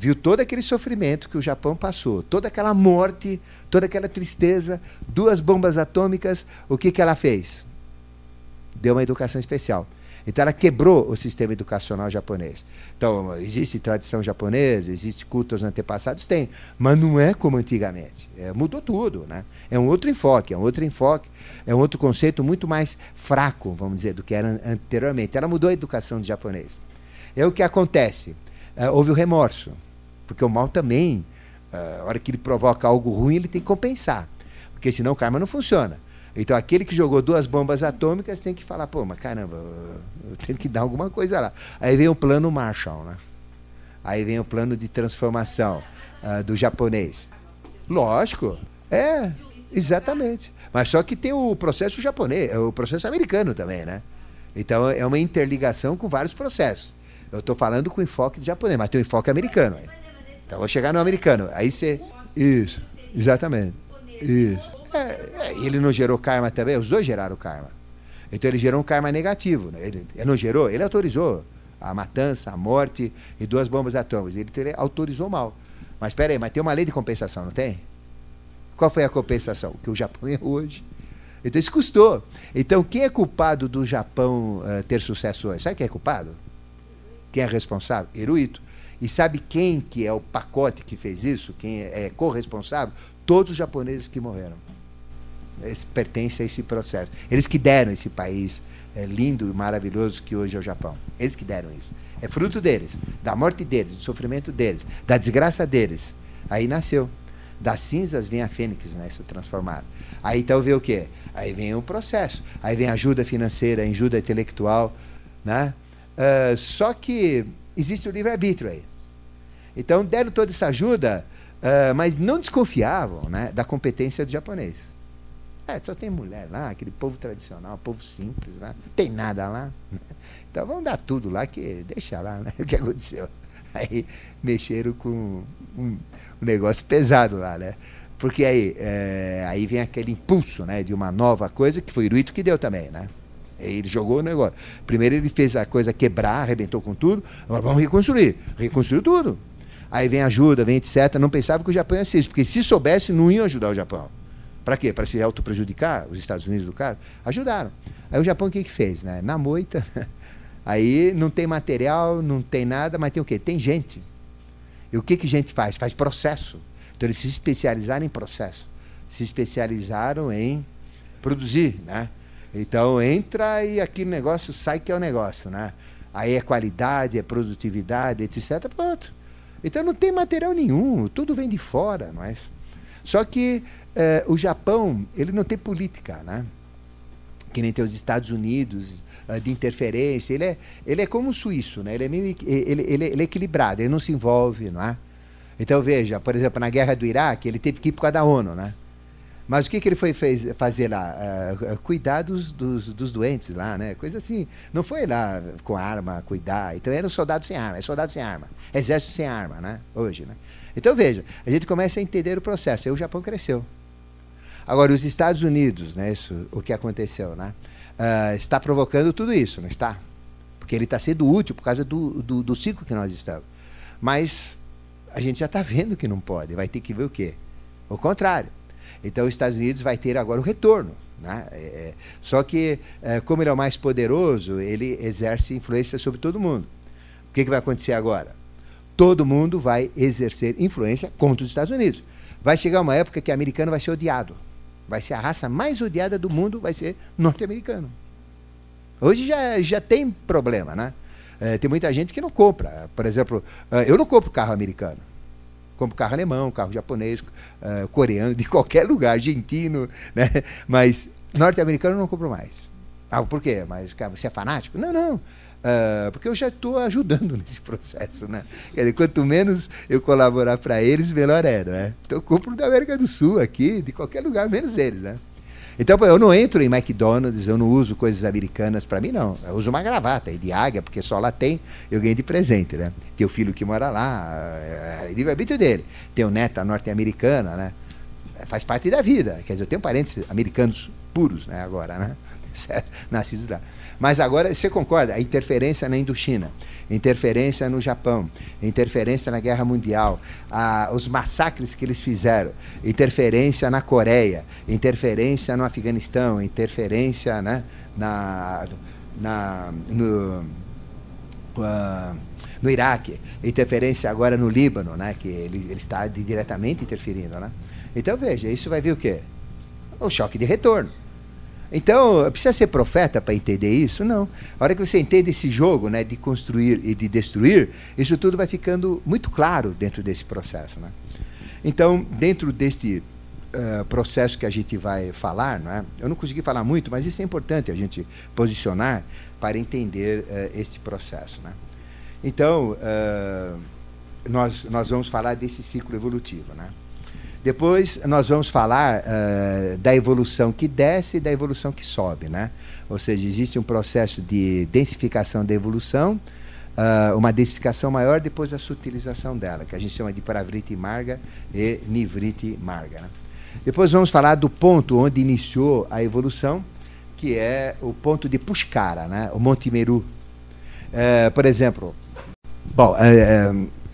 Speaker 1: viu todo aquele sofrimento que o Japão passou, toda aquela morte, toda aquela tristeza, duas bombas atômicas, o que, que ela fez? Deu uma educação especial. Então ela quebrou o sistema educacional japonês. Então, existe tradição japonesa, existe cultos antepassados? Tem, mas não é como antigamente. É, mudou tudo, né? É um outro enfoque, é um outro enfoque, é um outro conceito muito mais fraco, vamos dizer, do que era anteriormente. Ela mudou a educação do japonês. É o que acontece. É, houve o remorso. Porque o mal também, a hora que ele provoca algo ruim, ele tem que compensar. Porque senão o karma não funciona. Então aquele que jogou duas bombas atômicas tem que falar, pô, mas caramba, eu tenho que dar alguma coisa lá. Aí vem o plano Marshall, né? Aí vem o plano de transformação uh, do japonês. Lógico, é, exatamente. Mas só que tem o processo japonês, o processo americano também, né? Então é uma interligação com vários processos. Eu estou falando com enfoque japonês, mas tem o enfoque americano. Aí. Então vou chegar no americano. Aí você. Isso, exatamente. Isso. É, é, ele não gerou karma também? Os dois geraram karma. Então ele gerou um karma negativo. Né? Ele, ele, não gerou, ele autorizou a matança, a morte e duas bombas atômicas. Ele, ele autorizou mal. Mas espera aí, mas tem uma lei de compensação, não tem? Qual foi a compensação? Que o Japão é hoje. Então isso custou. Então quem é culpado do Japão uh, ter sucesso hoje? Sabe quem é culpado? Quem é responsável? Eruito. E sabe quem que é o pacote que fez isso? Quem é, é corresponsável? Todos os japoneses que morreram. eles pertencem a esse processo. Eles que deram esse país é, lindo e maravilhoso que hoje é o Japão. Eles que deram isso. É fruto deles, da morte deles, do sofrimento deles, da desgraça deles. Aí nasceu. Das cinzas vem a fênix, né, se transformada. Aí então vê o quê? Aí vem o processo. Aí vem ajuda financeira, ajuda intelectual, né? Uh, só que existe o livre-arbítrio aí. Então deram toda essa ajuda, uh, mas não desconfiavam né, da competência do japonês. É, só tem mulher lá, aquele povo tradicional, povo simples, né? não tem nada lá. Então vamos dar tudo lá, que deixa lá, né? O que aconteceu? Aí mexeram com um, um negócio pesado lá, né? Porque aí, é, aí vem aquele impulso né, de uma nova coisa, que foi o que deu também, né? Ele jogou o negócio. Primeiro ele fez a coisa quebrar, arrebentou com tudo. Agora vamos reconstruir. Reconstruiu tudo. Aí vem ajuda, vem etc. Não pensava que o Japão ia ser isso, porque se soubesse, não iam ajudar o Japão. Para quê? Para se auto-prejudicar, os Estados Unidos do cara? Ajudaram. Aí o Japão o que, que fez? Né? Na moita, aí não tem material, não tem nada, mas tem o quê? Tem gente. E o que, que gente faz? Faz processo. Então eles se especializaram em processo. Se especializaram em produzir, né? Então entra e aquele negócio sai que é o negócio, né? Aí é qualidade, é produtividade, etc. Pronto. Então não tem material nenhum, tudo vem de fora, não é? Só que eh, o Japão, ele não tem política, né? Que nem tem os Estados Unidos, uh, de interferência. Ele é, ele é como o suíço, né? Ele é meio ele, ele, ele é equilibrado, ele não se envolve, não é? Então veja, por exemplo, na guerra do Iraque, ele teve que ir por causa da ONU, né? Mas o que, que ele foi fez, fazer lá? Uh, cuidar dos, dos, dos, doentes lá, né? Coisa assim. Não foi lá com arma cuidar. Então era um soldado sem arma, é soldado sem arma. Exército sem arma, né? Hoje, né? Então veja, a gente começa a entender o processo. Aí o Japão cresceu. Agora, os Estados Unidos, né? Isso, o que aconteceu, né? Uh, está provocando tudo isso, não está? Porque ele está sendo útil por causa do, do, do ciclo que nós estamos. Mas a gente já está vendo que não pode. Vai ter que ver o quê? O contrário então, os Estados Unidos vai ter agora o retorno. Né? É, é, só que, é, como ele é o mais poderoso, ele exerce influência sobre todo mundo. O que, que vai acontecer agora? Todo mundo vai exercer influência contra os Estados Unidos. Vai chegar uma época que o americano vai ser odiado. Vai ser a raça mais odiada do mundo, vai ser norte-americano. Hoje já, já tem problema, né? É, tem muita gente que não compra. Por exemplo, é, eu não compro carro americano compro carro alemão, carro japonês, uh, coreano, de qualquer lugar, argentino, né? Mas norte-americano eu não compro mais. Ah, por quê? Mas cara, você é fanático? Não, não. Uh, porque eu já estou ajudando nesse processo, né? Quer dizer, quanto menos eu colaborar para eles, melhor é, né? Então eu compro da América do Sul aqui, de qualquer lugar, menos eles, né? Então eu não entro em McDonald's, eu não uso coisas americanas para mim, não. Eu uso uma gravata de águia, porque só lá tem, eu ganhei de presente, né? Tem o filho que mora lá, é, é livre-arbítrio dele. Tem o neta norte-americana, né? Faz parte da vida. Quer dizer, eu tenho parentes americanos puros, né? Agora, né? Nascidos lá. Mas agora, você concorda? A interferência na Indochina, interferência no Japão, interferência na Guerra Mundial, a, os massacres que eles fizeram, interferência na Coreia, interferência no Afeganistão, interferência né, na, na, no, uh, no Iraque, interferência agora no Líbano, né, que ele, ele está diretamente interferindo. Né? Então, veja, isso vai vir o quê? O choque de retorno. Então, precisa ser profeta para entender isso? Não. A hora que você entende esse jogo né, de construir e de destruir, isso tudo vai ficando muito claro dentro desse processo. Né? Então, dentro deste uh, processo que a gente vai falar, não é? eu não consegui falar muito, mas isso é importante a gente posicionar para entender uh, esse processo. Né? Então, uh, nós, nós vamos falar desse ciclo evolutivo. Né? Depois nós vamos falar uh, da evolução que desce e da evolução que sobe, né? Ou seja, existe um processo de densificação da evolução, uh, uma densificação maior depois a sutilização dela, que a gente chama de paravriti marga e nivriti marga. Né? Depois vamos falar do ponto onde iniciou a evolução, que é o ponto de Pushkara, né? o Monte Meru. Uh, por exemplo, bom,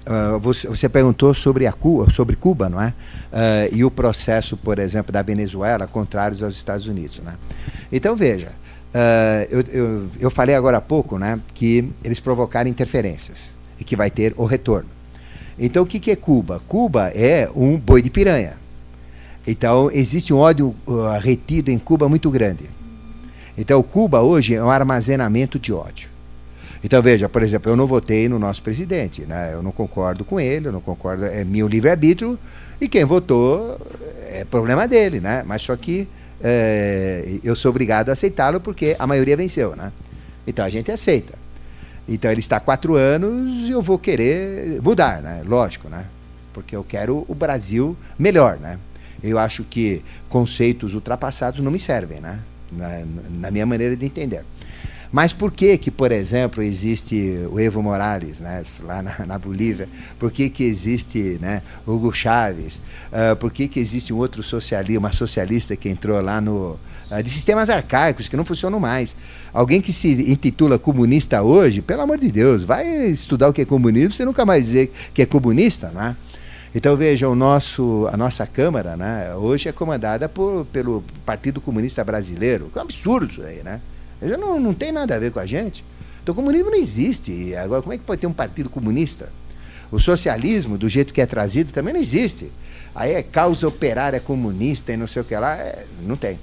Speaker 1: Uh, você, você, perguntou sobre, a Cuba, sobre Cuba, não é? Uh, e o processo, por exemplo, da Venezuela contrários aos Estados Unidos, né? Então veja, uh, eu, eu, eu, falei agora há pouco, né, que eles provocaram interferências e que vai ter o retorno. Então o que, que é Cuba? Cuba é um boi de piranha. Então, existe um ódio retido em Cuba muito grande. Então, Cuba hoje é um armazenamento de ódio. Então, veja, por exemplo, eu não votei no nosso presidente, né? eu não concordo com ele, eu não concordo, é meu livre-arbítrio, e quem votou é problema dele, né? Mas só que é, eu sou obrigado a aceitá-lo porque a maioria venceu, né? Então a gente aceita. Então ele está há quatro anos e eu vou querer mudar, né? Lógico, né? Porque eu quero o Brasil melhor, né? Eu acho que conceitos ultrapassados não me servem, né? Na, na minha maneira de entender. Mas por que que, por exemplo, existe o Evo Morales, né, lá na, na Bolívia? Por que que existe, né, Hugo Chávez? Uh, por que que existe um outro socialista, uma socialista que entrou lá no uh, de sistemas arcaicos que não funcionam mais? Alguém que se intitula comunista hoje, pelo amor de Deus, vai estudar o que é comunismo, você nunca mais dizer que é comunista, né? Então veja, o nosso, a nossa Câmara né, hoje é comandada por, pelo Partido Comunista Brasileiro. É um absurdo isso aí, né? Já não, não tem nada a ver com a gente. Então o comunismo não existe. Agora, como é que pode ter um partido comunista? O socialismo, do jeito que é trazido, também não existe. Aí é causa operária comunista e não sei o que lá. É, não tem.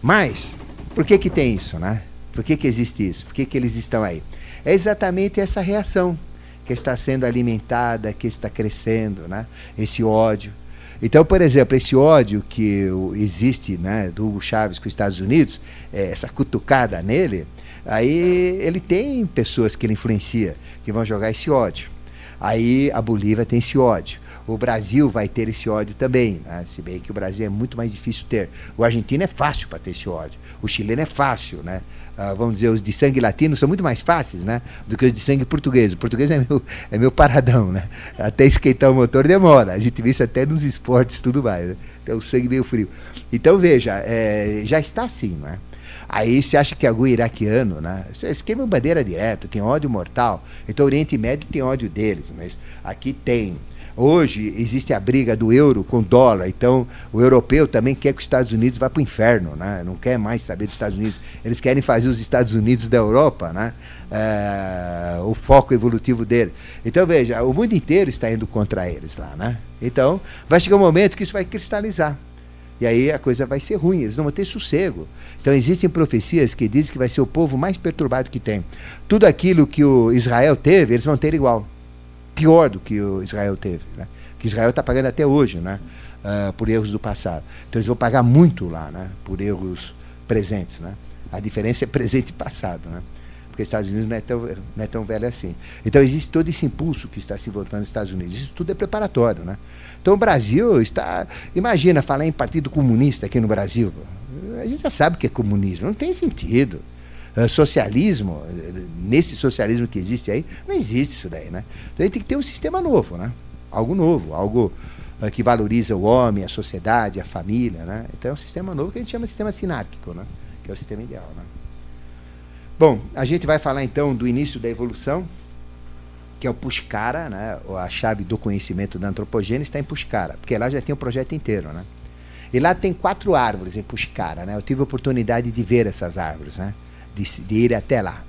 Speaker 1: Mas, por que, que tem isso, né? Por que, que existe isso? Por que, que eles estão aí? É exatamente essa reação que está sendo alimentada, que está crescendo, né? esse ódio. Então, por exemplo, esse ódio que existe né, do Hugo Chávez com os Estados Unidos, é, essa cutucada nele, aí ele tem pessoas que ele influencia que vão jogar esse ódio. Aí a Bolívia tem esse ódio. O Brasil vai ter esse ódio também, né? se bem que o Brasil é muito mais difícil ter. O argentino é fácil para ter esse ódio. O chileno é fácil, né? Ah, vamos dizer, os de sangue latino são muito mais fáceis, né? Do que os de sangue português. O português é meu, é meu paradão, né? Até esquentar o motor demora. A gente vê isso até nos esportes tudo mais. Né? Então o sangue meio frio. Então veja, é, já está assim, né? Aí você acha que é algum iraquiano, né? Você queima bandeira direto, tem ódio mortal. Então o Oriente Médio tem ódio deles, mas aqui tem Hoje existe a briga do euro com dólar, então o europeu também quer que os Estados Unidos vá para o inferno, né? não quer mais saber dos Estados Unidos. Eles querem fazer os Estados Unidos da Europa, né? É, o foco evolutivo dele. Então veja, o mundo inteiro está indo contra eles lá. Né? Então vai chegar um momento que isso vai cristalizar. E aí a coisa vai ser ruim, eles não vão ter sossego. Então existem profecias que dizem que vai ser o povo mais perturbado que tem. Tudo aquilo que o Israel teve, eles vão ter igual pior do que o Israel teve, né? que Israel está pagando até hoje, né? Uh, por erros do passado. Então eles vão pagar muito lá, né? Por erros presentes, né? A diferença é presente e passado, né? Porque os Estados Unidos não é, tão, não é tão velho assim. Então existe todo esse impulso que está se voltando nos Estados Unidos. Isso tudo é preparatório, né? Então o Brasil está. Imagina falar em Partido Comunista aqui no Brasil. A gente já sabe o que é comunismo. Não tem sentido. Uh, socialismo, nesse socialismo que existe aí, não existe isso daí, né? Então a gente tem que ter um sistema novo, né? Algo novo, algo uh, que valoriza o homem, a sociedade, a família, né? Então é um sistema novo que a gente chama de sistema sinárquico, né? Que é o sistema ideal, né? Bom, a gente vai falar então do início da evolução, que é o Pushkara, né? A chave do conhecimento da antropogênese está em Pushkara, porque lá já tem o projeto inteiro, né? E lá tem quatro árvores em Pushkara, né? Eu tive a oportunidade de ver essas árvores, né? De, ir até lá.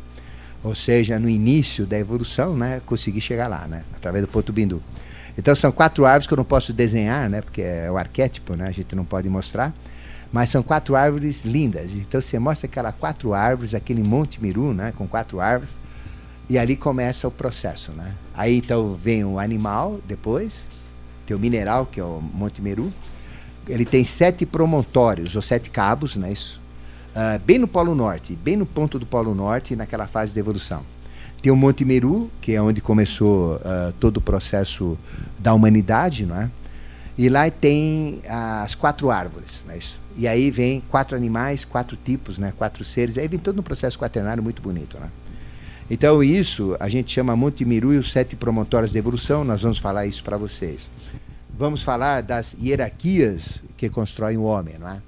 Speaker 1: Ou seja, no início da evolução, né, consegui chegar lá, né, através do ponto bindu. Então são quatro árvores que eu não posso desenhar, né, porque é o arquétipo, né, a gente não pode mostrar, mas são quatro árvores lindas. Então você mostra aquelas quatro árvores, aquele Monte Miru, né, com quatro árvores, e ali começa o processo, né. Aí então vem o animal depois, tem o mineral que é o Monte Meru, ele tem sete promontórios ou sete cabos, né, isso uh, bem no Polo Norte, bem no ponto do Polo Norte, naquela fase de evolução. Tem o Monte Meru, que é onde começou uh, todo o processo da humanidade, não é? E lá tem as quatro árvores, né? E aí vem quatro animais, quatro tipos, né? Quatro seres. Aí vem todo um processo quaternário muito bonito, né? Então isso a gente chama Monte Miru e os sete promontórios de evolução. Nós vamos falar isso para vocês. Vamos falar das hierarquias que constroem o homem, não é?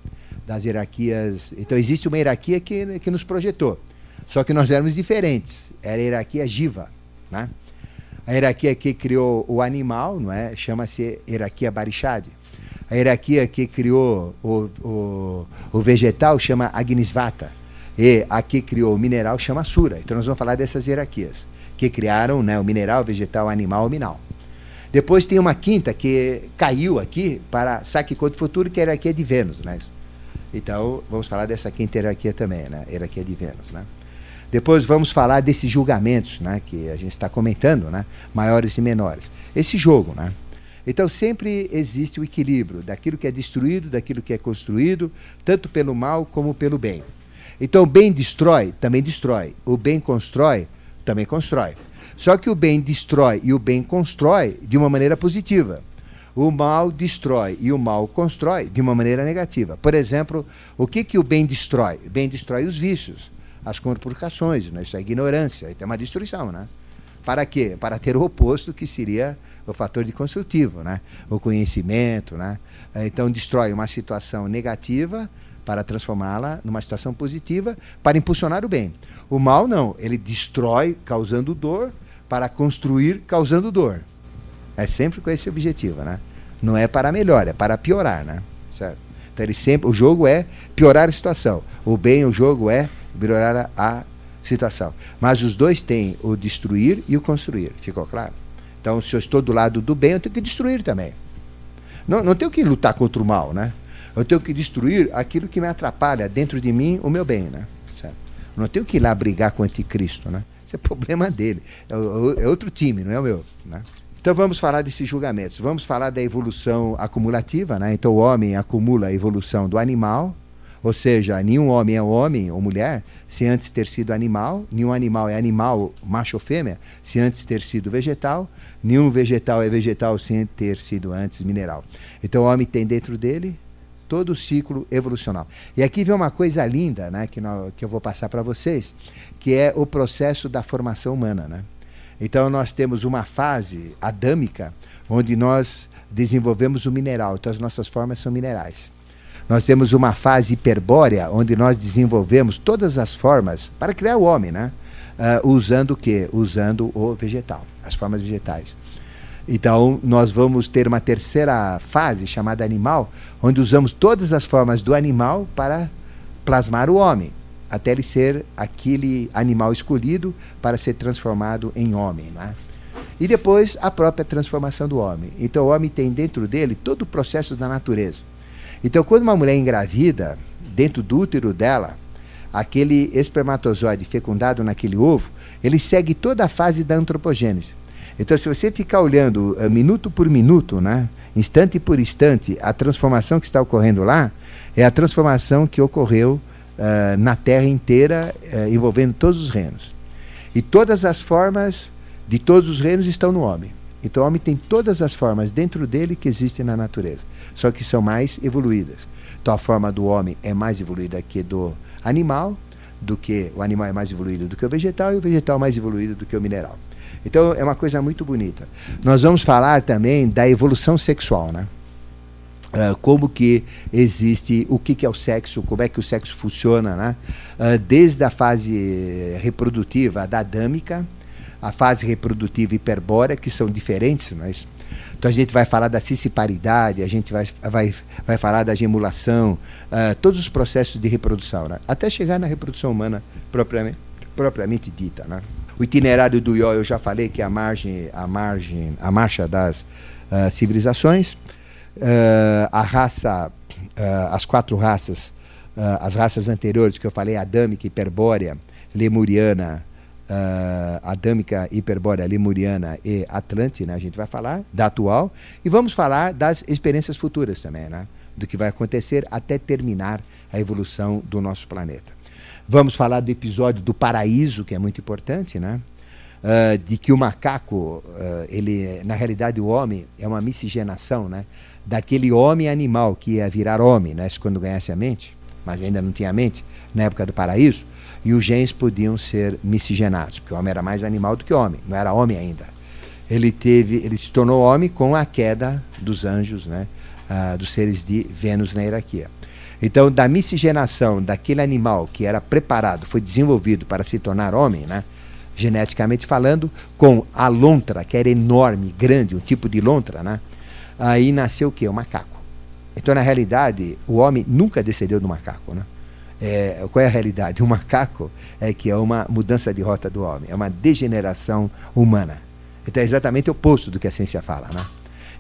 Speaker 1: Das hierarquias. Então existe uma hierarquia que, que nos projetou. Só que nós éramos diferentes. Era a hierarquia Jiva, né? A hierarquia que criou o animal, não é? Chama-se hierarquia Barishad. A hierarquia que criou o, o, o vegetal chama Agnisvata. E a que criou o mineral chama Sura. Então nós vamos falar dessas hierarquias que criaram né, o mineral, vegetal, animal, o minal. Depois tem uma quinta que caiu aqui para Saque Conto Futuro, que é a hierarquia de Vênus, né? Então, vamos falar dessa quinta hierarquia também, né? Hierarquia de Vênus, né? Depois vamos falar desses julgamentos, né? Que a gente está comentando, né? Maiores e menores. Esse jogo, né? Então sempre existe o equilíbrio daquilo que é destruído, daquilo que é construído, tanto pelo mal como pelo bem. Então o bem destrói, também destrói. O bem constrói, também constrói. Só que o bem destrói e o bem constrói de uma maneira positiva. O mal destrói e o mal constrói de uma maneira negativa. Por exemplo, o que, que o bem destrói? O bem destrói os vícios, as conculcações, né? isso é ignorância, é uma destruição. Né? Para quê? Para ter o oposto, que seria o fator de construtivo, né? o conhecimento. Né? Então, destrói uma situação negativa para transformá-la numa situação positiva, para impulsionar o bem. O mal não, ele destrói causando dor para construir causando dor. É sempre com esse objetivo, né? Não é para melhor, é para piorar, né? Certo? Então ele sempre, o jogo é piorar a situação. O bem, o jogo é melhorar a, a situação. Mas os dois têm o destruir e o construir. Ficou claro? Então, se eu estou do lado do bem, eu tenho que destruir também. Não, não tenho que lutar contra o mal, né? Eu tenho que destruir aquilo que me atrapalha dentro de mim, o meu bem, né? Certo? Não tenho que ir lá brigar com o anticristo, né? Isso é problema dele. É, é outro time, não é o meu, né? Então vamos falar desses julgamentos. Vamos falar da evolução acumulativa, né? Então o homem acumula a evolução do animal, ou seja, nenhum homem é homem ou mulher se antes ter sido animal, nenhum animal é animal, macho ou fêmea, se antes ter sido vegetal, nenhum vegetal é vegetal sem ter sido antes mineral. Então o homem tem dentro dele todo o ciclo evolucional. E aqui vem uma coisa linda, né, que, que eu vou passar para vocês, que é o processo da formação humana, né? Então nós temos uma fase adâmica onde nós desenvolvemos o mineral, então as nossas formas são minerais. Nós temos uma fase hiperbórea onde nós desenvolvemos todas as formas para criar o homem, né? Uh, usando o que? Usando o vegetal, as formas vegetais. Então, nós vamos ter uma terceira fase chamada animal, onde usamos todas as formas do animal para plasmar o homem, até ele ser aquele animal escolhido para ser transformado em homem. Né? E depois a própria transformação do homem. Então, o homem tem dentro dele todo o processo da natureza. Então, quando uma mulher engravida, dentro do útero dela, aquele espermatozoide fecundado naquele ovo, ele segue toda a fase da antropogênese. Então, se você ficar olhando uh, minuto por minuto, né, instante por instante, a transformação que está ocorrendo lá é a transformação que ocorreu uh, na Terra inteira, uh, envolvendo todos os reinos. E todas as formas de todos os reinos estão no homem. Então, o homem tem todas as formas dentro dele que existem na natureza, só que são mais evoluídas. Então, a forma do homem é mais evoluída que do animal, do que o animal é mais evoluído do que o vegetal e o vegetal mais evoluído do que o mineral. Então é uma coisa muito bonita. Nós vamos falar também da evolução sexual, né? Uh, como que existe, o que, que é o sexo, como é que o sexo funciona, né? Uh, desde a fase reprodutiva da adâmica, a fase reprodutiva hiperbórea, que são diferentes, mas então a gente vai falar da cissiparidade, a gente vai, vai, vai falar da gemulação, uh, todos os processos de reprodução, né? até chegar na reprodução humana propriamente, propriamente dita. Né? O itinerário do Ió eu já falei que é a margem, a margem, a marcha das civilizações. Uh, a raça, uh, as quatro raças, as raças anteriores que eu falei, adâmica, hiperbórea, lemuriana, adâmica, hiperbórea, lemuriana e atlante, né? a gente vai falar da atual. E vamos falar das experiências futuras também, né? do que vai acontecer até terminar a evolução do nosso planeta. Vamos falar do episódio do paraíso, que é muito importante, né? Uh, de que o macaco, uh, ele, na realidade, o homem é uma miscigenação, né? Daquele homem animal que ia virar homem, né? Quando ganhasse a mente, mas ainda não tinha mente, na época do paraíso, e os genes podiam ser miscigenados, porque o homem era mais animal do que homem, não era homem ainda. Ele teve, ele se tornou homem com a queda dos anjos, né? Uh, dos seres de Vênus na hierarquia. Então, da miscigenação daquele animal que era preparado, foi desenvolvido para se tornar homem, né? geneticamente falando, com a lontra, que era enorme, grande, um tipo de lontra, né? Aí nasceu o quê? O macaco. Então, na realidade, o homem nunca descendeu do macaco. Né? É, qual é a realidade? O macaco é que é uma mudança de rota do homem, é uma degeneração humana. Então é exatamente o oposto do que a ciência fala, né?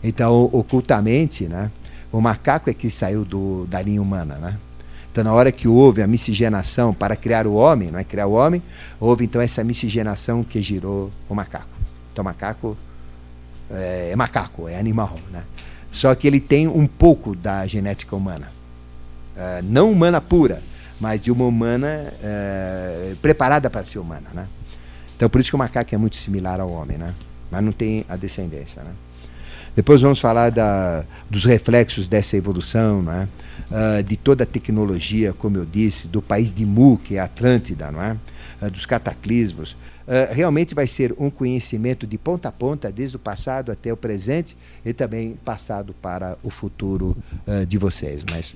Speaker 1: Então, ocultamente, né, o macaco é que saiu do, da linha humana, né? Então, na hora que houve a miscigenação para criar o homem, não é criar o homem, houve então essa miscigenação que girou o macaco. Então, o macaco é, é macaco, é animal, né? Só que ele tem um pouco da genética humana. É, não humana pura, mas de uma humana é, preparada para ser humana, né? Então, por isso que o macaco é muito similar ao homem, né? Mas não tem a descendência, né? Depois vamos falar da, dos reflexos dessa evolução, né? Uh, de toda a tecnologia, como eu disse, do país de Mu, que é Atlântida, não é? Uh, dos cataclismos. Uh, realmente vai ser um conhecimento de ponta a ponta, desde o passado até o presente e também passado para o futuro de vocês. Mas,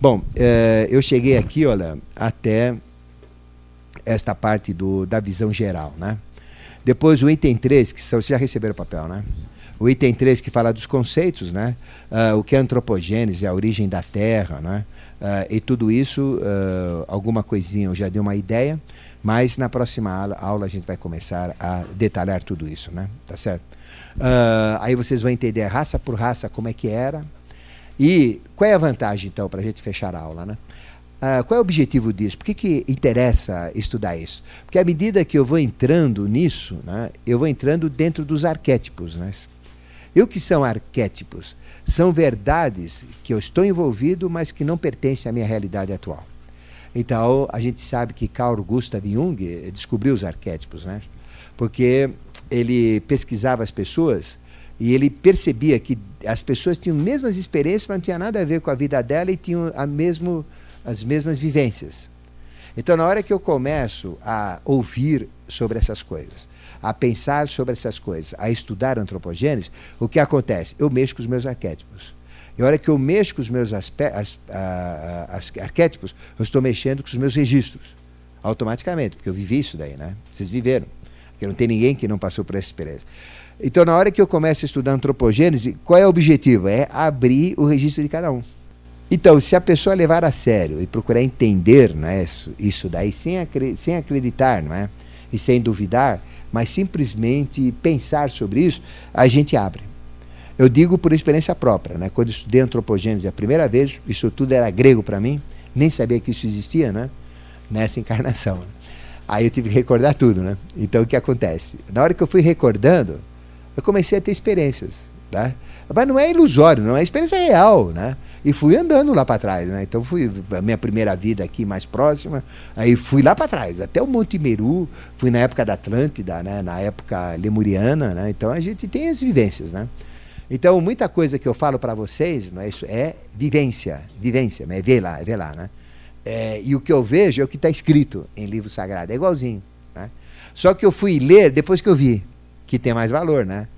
Speaker 1: bom, eh, eu cheguei aqui, olha, até esta parte do, da visão geral, né? Depois o item 3, que são, vocês já receberam o papel, né? o item 3 que fala dos conceitos, né? Uh, o que é antropogênese, a origem da Terra, né? Uh, e tudo isso, uh, alguma coisinha eu já dei uma ideia, mas na próxima aula, aula, a gente vai começar a detalhar tudo isso, né? Tá certo? aí vocês vão entender raça por raça como é que era. E qual é a vantagem, então, para a gente fechar a aula, né? Uh, qual é o objetivo disso? Por que, que interessa estudar isso? Porque à medida que eu vou entrando nisso, né, eu vou entrando dentro dos arquétipos. Né? E o que são arquétipos? São verdades que eu estou envolvido, mas que não pertencem à minha realidade atual. Então, a gente sabe que Carl Gustav Jung descobriu os arquétipos, né? Porque ele pesquisava as pessoas e ele percebia que as pessoas tinham as mesmas experiências, mas não tinha nada a ver com a vida dela e tinham a mesmo, as mesmas vivências. Então, na hora que eu começo a ouvir sobre essas coisas, a pensar sobre essas coisas, a estudar antropogênese, o que acontece? Eu mexo com os meus arquétipos. E a hora que eu mexo com os meus as, a, as arquétipos, eu estou mexendo com os meus registros. Automaticamente, porque eu vivi isso daí, né? Vocês viveram. Porque não tem ninguém que não passou por essa experiência. Então, na hora que eu começo a estudar antropogênese, qual é o objetivo? É abrir o registro de cada um. Então, se a pessoa levar a sério e procurar entender né, isso, isso daí sem, sem acreditar não é? e sem duvidar, mas simplesmente pensar sobre isso, a gente abre. Eu digo por experiência própria, né? Quando estudei antropogênese a primeira vez, isso tudo era grego para mim, nem sabia que isso existia, né? Nessa encarnação. Aí eu tive que recordar tudo, né? Então o que acontece? Na hora que eu fui recordando, eu comecei a ter experiências, tá? Mas não é ilusório, não é experiência real, né? E fui andando lá para trás, né? Então fui a minha primeira vida aqui mais próxima, aí fui lá para trás, até o Monte Meru, fui na época da Atlântida, né? Na época lemuriana, né? Então a gente tem as vivências, né? Então muita coisa que eu falo para vocês, não é isso, é vivência, vivência, é ver lá, é ver lá, né? É, e o que eu vejo é o que está escrito em livro sagrado, é igualzinho, né? Só que eu fui ler depois que eu vi, que tem mais valor, né?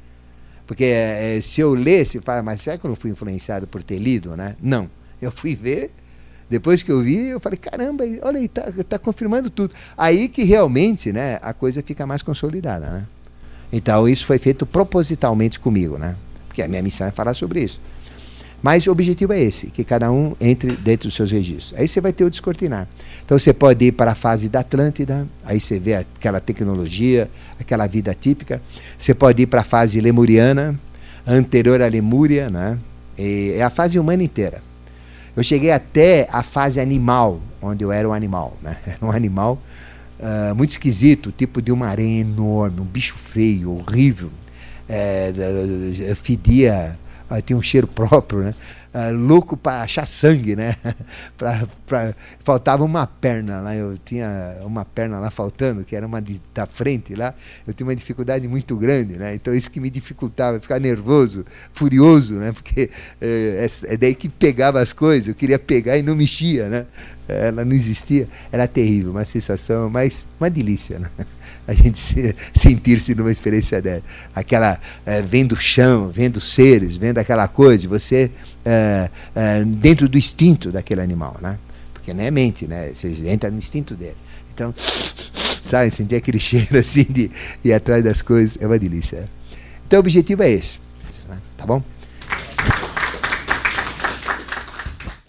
Speaker 1: Porque é, se eu lesse, fala, mas será que eu não fui influenciado por ter lido, né? Não. Eu fui ver, depois que eu vi, eu falei, caramba, olha aí, está tá confirmando tudo. Aí que realmente né, a coisa fica mais consolidada, né? Então isso foi feito propositalmente comigo, né? Porque a minha missão é falar sobre isso. Mas o objetivo é esse, que cada um entre dentro dos seus registros. Aí você vai ter o descortinar. Então você pode ir para a fase da Atlântida, aí você vê aquela tecnologia, aquela vida típica. Você pode ir para a fase lemuriana, anterior à Lemúria, né? E é a fase humana inteira. Eu cheguei até a fase animal, onde eu era um animal, né? Era um animal uh, muito esquisito, tipo de uma aranha enorme, um bicho feio, horrível. É, fedia tinha um cheiro próprio, né? Uh, louco para achar sangue, né? pra, pra, faltava uma perna lá, eu tinha uma perna lá faltando, que era uma de, da frente lá, eu tinha uma dificuldade muito grande, né? Então isso que me dificultava, ficar nervoso, furioso, né? Porque é, é daí que pegava as coisas, eu queria pegar e não mexia, né? Ela não existia, era terrível, uma sensação, mas uma delícia, né? A gente se, sentir-se numa experiência dessa. Aquela, é, vendo o chão, vendo seres, vendo aquela coisa, você é, é, dentro do instinto daquele animal, né? Porque não é mente, né? Você entra no instinto dele. Então, sabe, sentir aquele cheiro assim de ir atrás das coisas é uma delícia. Então o objetivo é esse, tá bom?